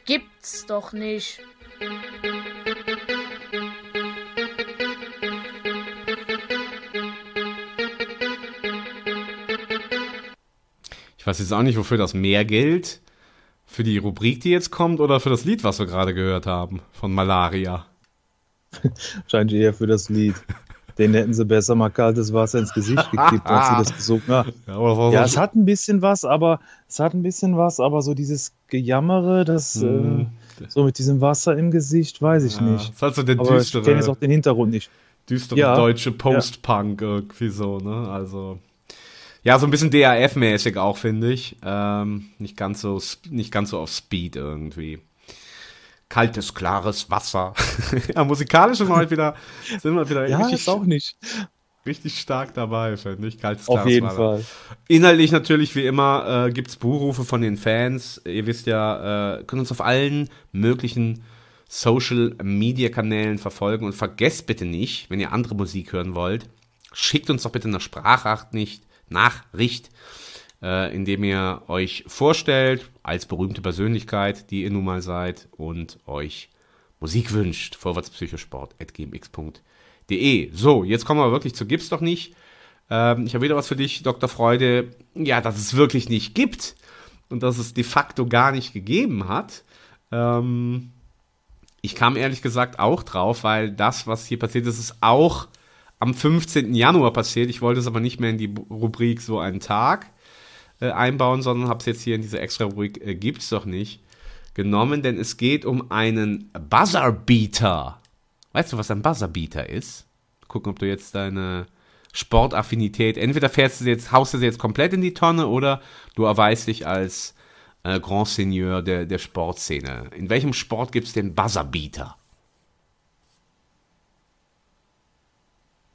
Gibt's doch nicht. Ich weiß jetzt auch nicht, wofür das mehr gilt. Für die Rubrik, die jetzt kommt, oder für das Lied, was wir gerade gehört haben, von Malaria. Wahrscheinlich eher für das Lied. Den hätten sie besser mal kaltes Wasser ins Gesicht gekippt, als sie das gesungen haben. Ja, das Ja, es hat ein bisschen was, aber es hat ein bisschen was, aber so dieses Gejammere, das Hm. äh, so mit diesem Wasser im Gesicht, weiß ich Ja, nicht. ist halt so der aber ich düstere- kenne jetzt auch den Hintergrund nicht. düstere Ja, deutsche Post-Punk irgendwie so, ne? Also. Ja, so ein bisschen DAF-mäßig auch, finde ich. Ähm, nicht, ganz so, nicht ganz so auf Speed irgendwie. Kaltes, klares Wasser. ja, musikalisch sind wir heute wieder, sind wir wieder Ja, richtig, auch nicht. richtig stark dabei, finde ich. Kaltes, Auf klares jeden Wasser. Fall. Inhaltlich natürlich wie immer äh, gibt es Buchrufe von den Fans. Ihr wisst ja, äh, könnt uns auf allen möglichen Social Media Kanälen verfolgen und vergesst bitte nicht, wenn ihr andere Musik hören wollt, schickt uns doch bitte eine Sprachacht nicht, Nachricht, äh, indem ihr euch vorstellt als berühmte Persönlichkeit, die ihr nun mal seid und euch Musik wünscht. Vorwärtspsychosport.gmx.de. So, jetzt kommen wir wirklich zu Gibt's doch nicht. Ähm, ich habe wieder was für dich, Dr. Freude. Ja, dass es wirklich nicht gibt und dass es de facto gar nicht gegeben hat. Ähm, ich kam ehrlich gesagt auch drauf, weil das, was hier passiert ist, ist auch am 15. Januar passiert. Ich wollte es aber nicht mehr in die Rubrik so einen Tag äh, einbauen, sondern habe es jetzt hier in diese extra Rubrik äh, gibt's doch nicht genommen, denn es geht um einen Buzzerbeater. Weißt du, was ein Buzzerbeater ist? Gucken, ob du jetzt deine Sportaffinität, entweder fährst du jetzt, haust du sie jetzt komplett in die Tonne oder du erweist dich als äh, Grand Seigneur der, der Sportszene. In welchem Sport gibt es den Buzzerbeater?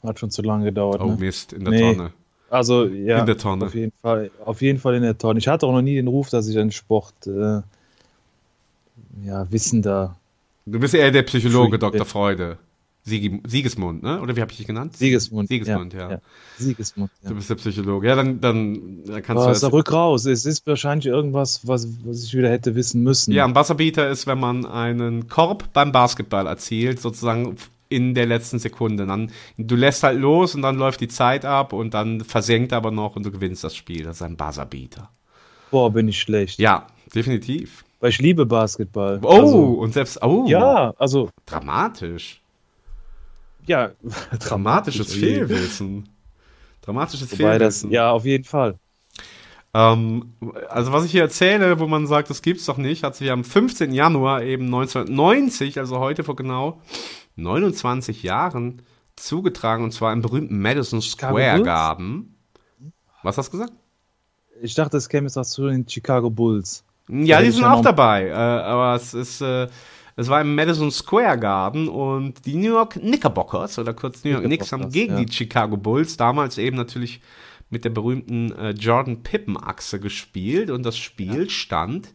Hat schon zu lange gedauert. Oh ne? Mist, in der Nee. Tonne. Also ja, In der Tonne. Auf jeden Fall, auf jeden Fall in der Tonne. Ich hatte auch noch nie den Ruf, dass ich ein Sport, äh, ja, wissender Du bist eher der Psychologe, Dr. Freude. Siegi, Siegesmund, ne? Oder wie habe ich dich genannt? Siegesmund. Siegesmund, ja. Siegesmund. Ja. Du bist der Psychologe. Ja, dann, dann kannst Aber du das. rück raus. Es ist wahrscheinlich irgendwas, was, was ich wieder hätte wissen müssen. Ja, ein Buzzerbeater ist, wenn man einen Korb beim Basketball erzielt, sozusagen in der letzten Sekunde. Dann, du lässt halt los und dann läuft die Zeit ab und dann versenkt aber noch und du gewinnst das Spiel. Das ist ein Buzzerbeater. Boah, bin ich schlecht. Ja, definitiv. Weil ich liebe Basketball. Oh, Also, und selbst, oh, ja, also, dramatisch. ja. Dramatisches. Fehlwissen. Dramatisches Wobei das, Fehlwissen. ja, auf jeden Fall. Ähm, also was ich hier erzähle, wo man sagt, das gibt's doch nicht, hat sich am 15. Januar eben 1990, also heute vor genau 29 Jahren, zugetragen und zwar im berühmten Madison Square Bulls? Garden. Was hast du gesagt? Ich dachte, es käme jetzt auch zu den Chicago Bulls. Ja, die sind ja auch dabei, äh, aber es ist, äh, es war im Madison Square Garden und die New York Knickerbockers oder kurz New York Knicks haben gegen ja. die Chicago Bulls damals eben natürlich mit der berühmten äh, Jordan Pippen Achse gespielt und das Spiel stand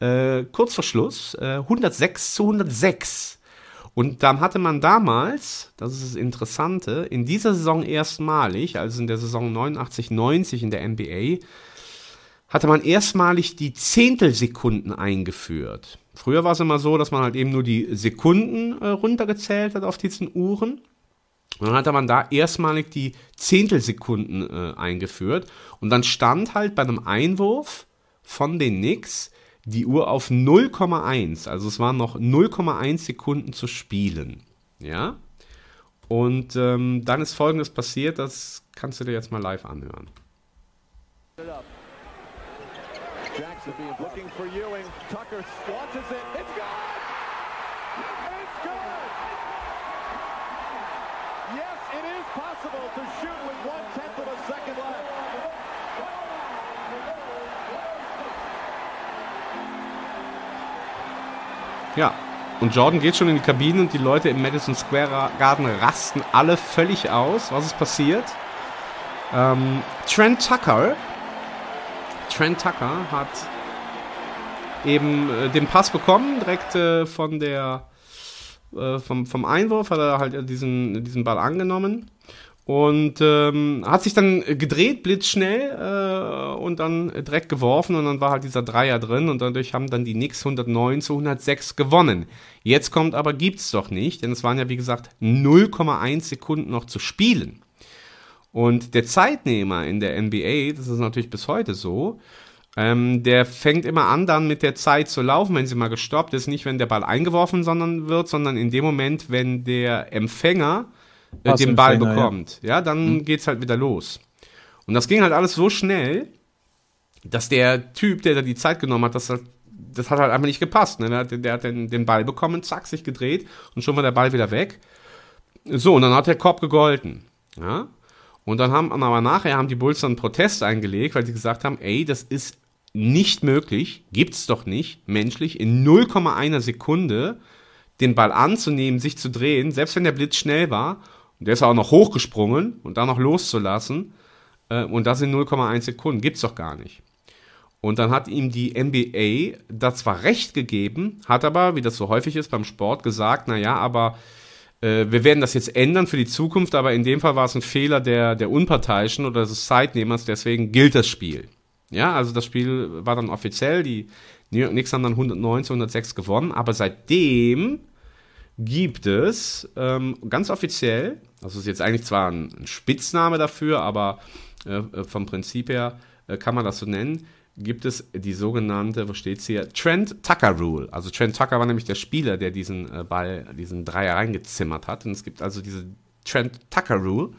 äh, kurz vor Schluss äh, 106 zu 106. Und dann hatte man damals, das ist das Interessante, in dieser Saison erstmalig, also in der Saison 89, 90 in der NBA, hatte man erstmalig die Zehntelsekunden eingeführt. Früher war es immer so, dass man halt eben nur die Sekunden äh, runtergezählt hat auf diesen Uhren. Und dann hatte man da erstmalig die Zehntelsekunden äh, eingeführt. Und dann stand halt bei einem Einwurf von den Knicks die Uhr auf 0,1. Also es waren noch 0,1 Sekunden zu spielen. Ja. Und ähm, dann ist folgendes passiert, das kannst du dir jetzt mal live anhören. Sabine looking for Ewing. Tucker launches it. It's good! It's! Yes, it is possible to shoot with one tenth of a second left. Ja, und Jordan geht schon in die Kabine und die Leute im Madison Square Garden rasten alle völlig aus. Was ist passiert? Ähm, Trent Tucker, Trent Tucker hat eben äh, den Pass bekommen, direkt äh, von der äh, vom, vom Einwurf hat er halt diesen, diesen Ball angenommen und ähm, hat sich dann gedreht, blitzschnell äh, und dann direkt geworfen und dann war halt dieser Dreier drin und dadurch haben dann die Knicks 109 zu 106 gewonnen. Jetzt kommt aber, gibt's doch nicht, denn es waren ja wie gesagt 0,1 Sekunden noch zu spielen. Und der Zeitnehmer in der NBA, das ist natürlich bis heute so, ähm, der fängt immer an, dann mit der Zeit zu laufen, wenn sie mal gestoppt ist. Nicht, wenn der Ball eingeworfen sondern wird, sondern in dem Moment, wenn der Empfänger äh, den Ball bekommt. Ja, ja dann Mhm. geht's halt wieder los. Und das ging halt alles so schnell, dass der Typ, der da die Zeit genommen hat, das, hat- das hat halt einfach nicht gepasst. Ne? Der, hat, der hat den, den Ball bekommen, zack, sich gedreht und schon war der Ball wieder weg. So, und dann hat der Korb gegolten. Ja? Und dann haben aber nachher haben die Bulls dann einen Protest eingelegt, weil sie gesagt haben, ey, das ist nicht möglich, gibt's doch nicht, menschlich, in 0,1 Sekunde den Ball anzunehmen, sich zu drehen, selbst wenn der Blitz schnell war, und der ist auch noch hochgesprungen und dann noch loszulassen, äh, und das in 0,1 Sekunden, gibt's doch gar nicht. Und dann hat ihm die NBA da zwar recht gegeben, hat aber, wie das so häufig ist beim Sport, gesagt, na ja, aber äh, wir werden das jetzt ändern für die Zukunft, aber in dem Fall war es ein Fehler der, der Unparteiischen oder des Zeitnehmers, deswegen gilt das Spiel. Ja, also das Spiel war dann offiziell, die New York Knicks haben dann 109 zu 106 gewonnen, aber seitdem gibt es ähm, ganz offiziell, das ist jetzt eigentlich zwar ein, ein Spitzname dafür, aber vom Prinzip her äh, kann man das so nennen, gibt es die sogenannte, wo steht's hier, Trent Tucker Rule. Also Trent Tucker war nämlich der Spieler, der diesen äh, Ball, diesen Dreier reingezimmert hat. Und es gibt also diese Trent Tucker Rule.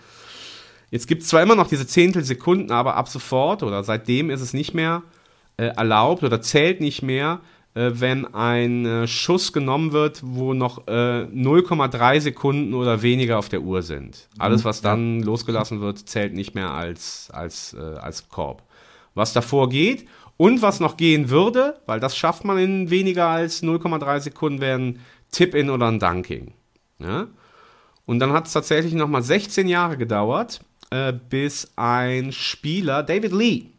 Jetzt gibt es zwar immer noch diese Zehntelsekunden, aber ab sofort oder seitdem ist es nicht mehr äh, erlaubt oder zählt nicht mehr, äh, wenn ein äh, Schuss genommen wird, wo noch äh, 0,3 Sekunden oder weniger auf der Uhr sind. Alles, Mhm, was dann losgelassen wird, zählt nicht mehr als, als, äh, als Korb. Was davor geht und was noch gehen würde, weil das schafft man in weniger als 0,3 Sekunden, wäre ein Tip-In oder ein Dunking. Ja? Und dann hat es tatsächlich nochmal 16 Jahre gedauert, äh, bis ein Spieler, David Lee,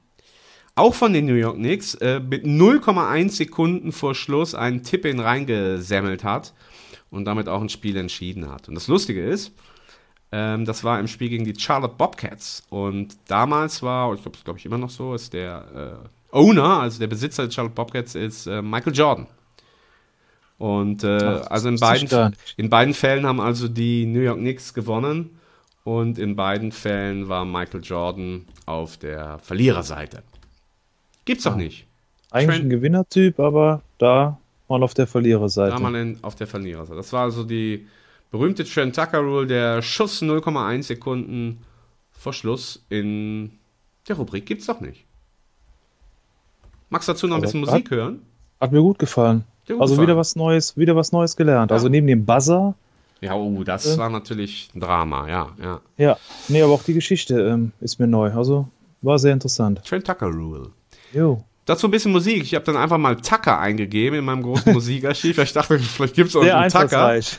auch von den New York Knicks, äh, mit 0,1 Sekunden vor Schluss einen Tip-In reingesemmelt hat und damit auch ein Spiel entschieden hat. Und das Lustige ist, ähm, das war im Spiel gegen die Charlotte Bobcats. Und damals war, ich glaube, das glaube ich immer noch so, ist der äh, Owner, also der Besitzer der Charlotte Bobcats, ist äh, Michael Jordan. Und äh, Ach, also in beiden, in beiden Fällen haben also die New York Knicks gewonnen. Und in beiden Fällen war Michael Jordan auf der Verliererseite. Gibt's doch nicht. Eigentlich Trent- ein Gewinnertyp, aber da mal auf der Verliererseite. Da mal in, auf der Verliererseite. Das war also die berühmte Trent Tucker Rule, der Schuss 0,1 Sekunden vor Schluss in der Rubrik gibt's doch nicht. Magst du dazu noch ein bisschen hat- Musik hören? Hat mir gut gefallen. Gut also gefallen? wieder was Neues, wieder was Neues gelernt. Ja. Also neben dem Buzzer, Ja, oh, das Äh. war natürlich ein Drama, ja, ja. ja, nee, aber auch die Geschichte ähm, ist mir neu. Also war sehr interessant. Trent Tucker Rule. Jo. Dazu ein bisschen Musik. Ich habe dann einfach mal Tucker eingegeben in meinem großen Musikarchiv. Ich dachte, vielleicht gibt's auch Sehr einen Tucker. einfallsreich.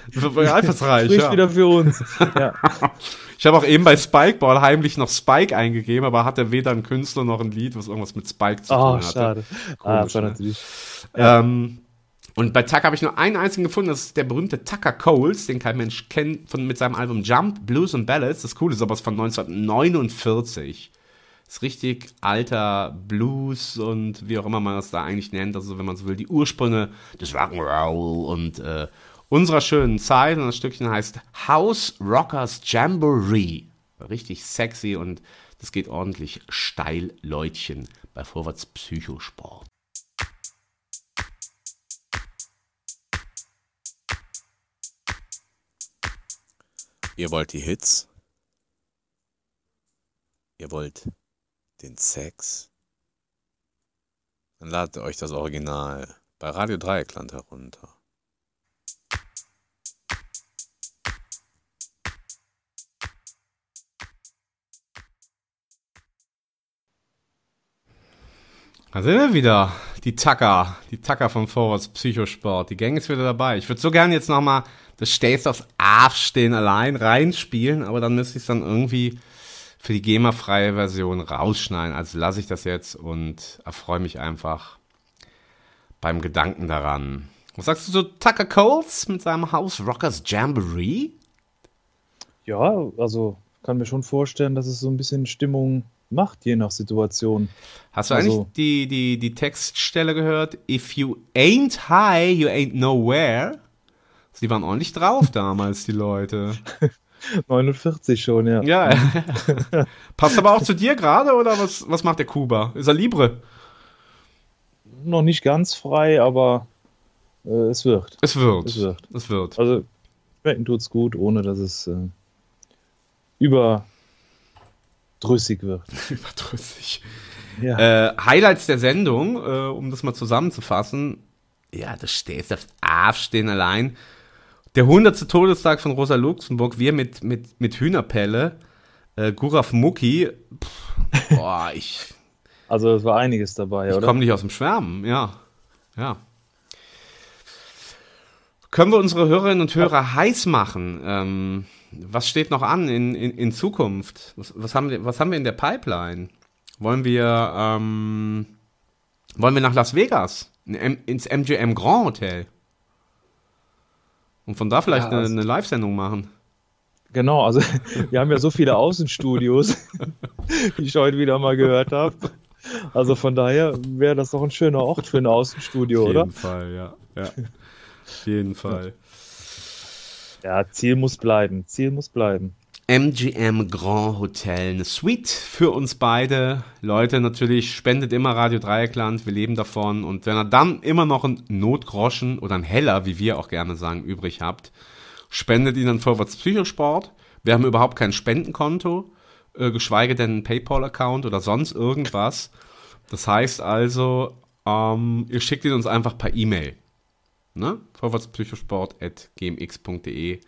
Spricht ja. wieder für uns. ja. Ich habe auch eben bei Spikeball heimlich noch Spike eingegeben, aber hatte weder ein Künstler noch ein Lied, was irgendwas mit Spike zu Oh, tun hatte. schade. ah, Komisch, war ne? natürlich. Ähm, und bei Tucker habe ich nur einen einzigen gefunden, das ist der berühmte Tucker Coles, den kein Mensch kennt, von, mit seinem Album Jump, Blues and Ballads. Das Coole ist aber es ist von 1949. Ist richtig alter Blues und wie auch immer man das da eigentlich nennt, also wenn man so will, die Ursprünge des Rock'n'Roll und äh, unserer schönen Zeit. Und das Stückchen heißt House Rockers Jamboree. Richtig sexy und das geht ordentlich steil, Leutchen, bei Vorwärts Psychosport. Ihr wollt die Hits? Ihr wollt den Sex? Dann ladet euch das Original bei Radio Dreieckland herunter. Da sind wir wieder. Die Tacker. Die Tacker vom Vorwärts Psychosport. Die Gang ist wieder dabei. Ich würde so gern jetzt nochmal das Stehst aufs Aufstehen allein reinspielen, aber dann müsste ich es dann irgendwie für die GEMA-freie Version rausschneiden. Also lasse ich das jetzt und erfreue mich einfach beim Gedanken daran. Was sagst du zu Tucker Coles mit seinem House Rockers Jamboree? Ja, also kann mir schon vorstellen, dass es so ein bisschen Stimmung macht, je nach Situation. Hast du Also- eigentlich die, die, die Textstelle gehört? If you ain't high, you ain't nowhere. Sie waren ordentlich drauf damals, die Leute. 49 schon, ja. Ja. Passt aber auch zu dir gerade oder was, was macht der Kuba? Ist er Libre? Noch nicht ganz frei, aber äh, es wird. Es wird. Es wird. Es wird. Also, schmecken tut's gut, ohne dass es äh, überdrüssig wird. Überdrüssig. Ja. Äh, Highlights der Sendung, äh, um das mal zusammenzufassen. Ja, das stehst aufs Aufstehen allein. Der 100. Todestag von Rosa Luxemburg, wir mit, mit, mit Hühnerpelle, äh, Guraf Mucki. Pff, boah, ich, Also, es war einiges dabei, ich oder? komme nicht aus dem Schwärmen, ja. Ja. Können wir unsere Hörerinnen und Hörer heiß machen? Ähm, was steht noch an in, in, in Zukunft? Was, was, haben wir, was haben wir in der Pipeline? Wollen wir, ähm, wollen wir nach Las Vegas? In Ins MGM Grand Hotel? Und von da vielleicht Ja, eine, also- eine Live-Sendung machen? Genau, also wir haben ja so viele Außenstudios, die ich heute wieder mal gehört habe. Also von daher wäre das doch ein schöner Ort für ein Außenstudio, Auf oder? jeden Fall, ja. ja. Auf jeden Fall. Ja, Ziel muss bleiben. Ziel muss bleiben. MGM Grand Hotel, eine Suite für uns beide. Leute, natürlich spendet immer Radio Dreieckland, wir leben davon. Und wenn ihr dann immer noch einen Notgroschen oder einen Heller, wie wir auch gerne sagen, übrig habt, spendet ihn an Vorwärts Psychosport. Wir haben überhaupt kein Spendenkonto, äh, geschweige denn einen PayPal-Account oder sonst irgendwas. Das heißt also, ähm, ihr schickt ihn uns einfach per E-Mail. Ne? Vorwärtspsychosport.gmx.de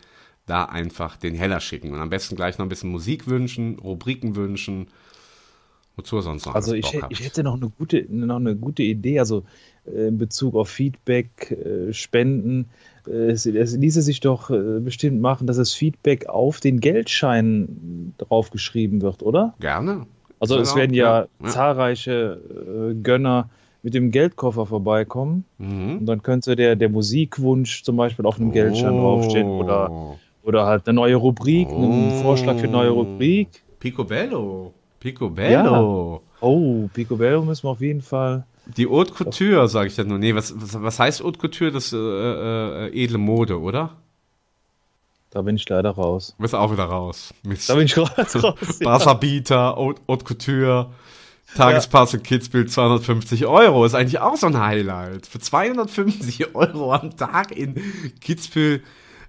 da einfach den Heller schicken und am besten gleich noch ein bisschen Musik wünschen, Rubriken wünschen, wozu ihr sonst noch Also ich, ich hätte noch eine gute, noch eine gute Idee, also äh, in Bezug auf Feedback, äh, Spenden. Äh, Es, es ließe sich doch bestimmt machen, dass das Feedback auf den Geldschein draufgeschrieben wird, oder? Gerne. Also es werden ja, ja, zahlreiche Gönner mit dem Geldkoffer vorbeikommen. Mhm. Und dann könnte der, der Musikwunsch zum Beispiel auf einem Geldschein draufstehen oder, oder halt eine neue Rubrik, einen Vorschlag für eine neue Rubrik. Picobello. Picobello. Oh, Picobello müssen wir auf jeden Fall. Die Haute Couture, sage ich ja nur. Nee, was, was, was heißt Haute Couture? Das äh, äh, edle Mode, oder? Da bin ich leider raus. Du bist auch wieder raus. Mist. Da bin ich raus. raus ja. Wasserbieter, Haute, Haute Couture, Tagespass in Kitzbühel 250 Euro. Ist eigentlich auch so ein Highlight. Für 250 Euro am Tag in Kitzbühel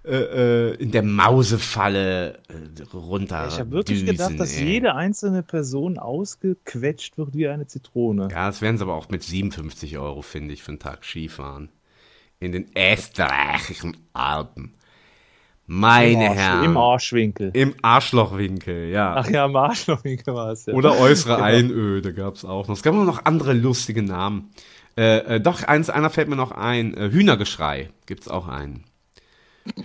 äh, äh, in der Mausefalle äh, runter. Ich habe wirklich düsen, gedacht, dass ey. jede einzelne Person ausgequetscht wird wie eine Zitrone. Ja, das wären sie aber auch mit 57 Euro, finde ich, für einen Tag Skifahren. In den österreichischen Alpen. Meine Im Herren. Im Arschwinkel. Im Arschlochwinkel, ja. Ach ja, im Arschwinkel war es ja. Oder äußere Genau. Einöde gab es auch noch. Es gab auch noch andere lustige Namen. Äh, äh, doch, eins, einer fällt mir noch ein. Äh, Hühnergeschrei gibt es auch einen.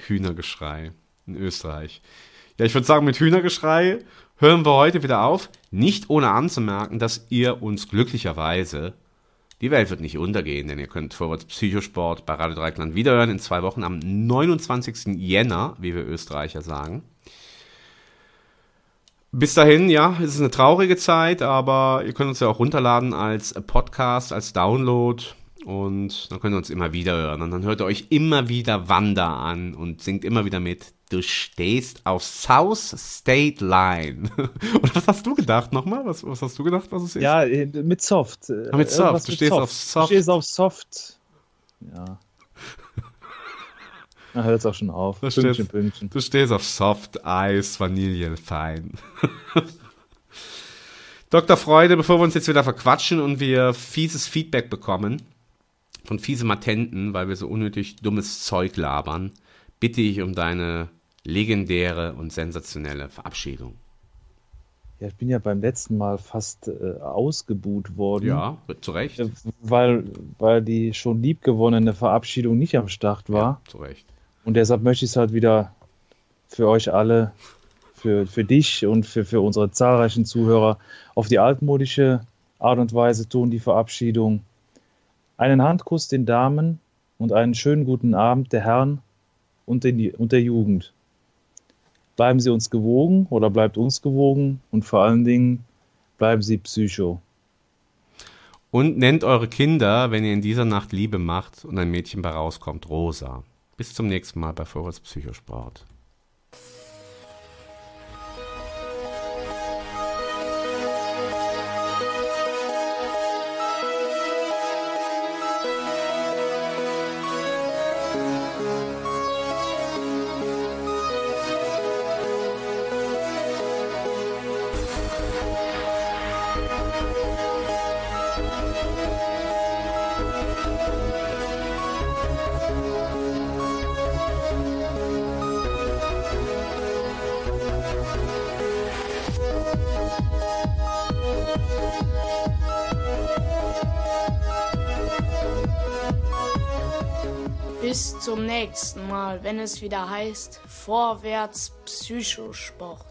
Hühnergeschrei in Österreich. Ja, ich würde sagen, mit Hühnergeschrei hören wir heute wieder auf. Nicht ohne anzumerken, dass ihr uns glücklicherweise, die Welt wird nicht untergehen, denn ihr könnt Vorwärts Psychosport bei Radio Dreikland wiederhören in zwei Wochen am 29. Jänner, wie wir Österreicher sagen. Bis dahin, ja, es ist eine traurige Zeit, aber ihr könnt uns ja auch runterladen als Podcast, als Download und dann könnt ihr uns immer wieder hören. Und dann hört ihr euch immer wieder Wanda an und singt immer wieder mit. Du stehst auf South State Line. Und was hast du gedacht nochmal? Was, was hast du gedacht, was es ist? Ja, äh, mit Soft. Ah, mit Soft. irgendwas Du mit stehst auf Soft. Du stehst auf Soft. Ja. Na, hört's auch schon auf. Du Pünktchen, stehst, Pünktchen. du stehst auf Soft Eis, Vanille, fein. Dr. Freude, bevor wir uns jetzt wieder verquatschen und wir fieses Feedback bekommen von fiese Matenten, weil wir so unnötig dummes Zeug labern, bitte ich um deine legendäre und sensationelle Verabschiedung. Ja, ich bin ja beim letzten Mal fast äh, ausgebuht worden. Ja, zu Recht. Äh, Weil, weil die schon liebgewonnene Verabschiedung nicht am Start war. Zu Recht. Und deshalb möchte ich es halt wieder für euch alle, für, für dich und für, für unsere zahlreichen Zuhörer auf die altmodische Art und Weise tun, die Verabschiedung. Einen Handkuss den Damen und einen schönen guten Abend der Herren und, den, und der Jugend. Bleiben Sie uns gewogen oder bleibt uns gewogen und vor allen Dingen bleiben Sie Psycho. Und nennt eure Kinder, wenn ihr in dieser Nacht Liebe macht und ein Mädchen bei rauskommt, Rosa. Bis zum nächsten Mal bei Vorwärts Psychosport. Wenn es wieder heißt Vorwärts Psychosport.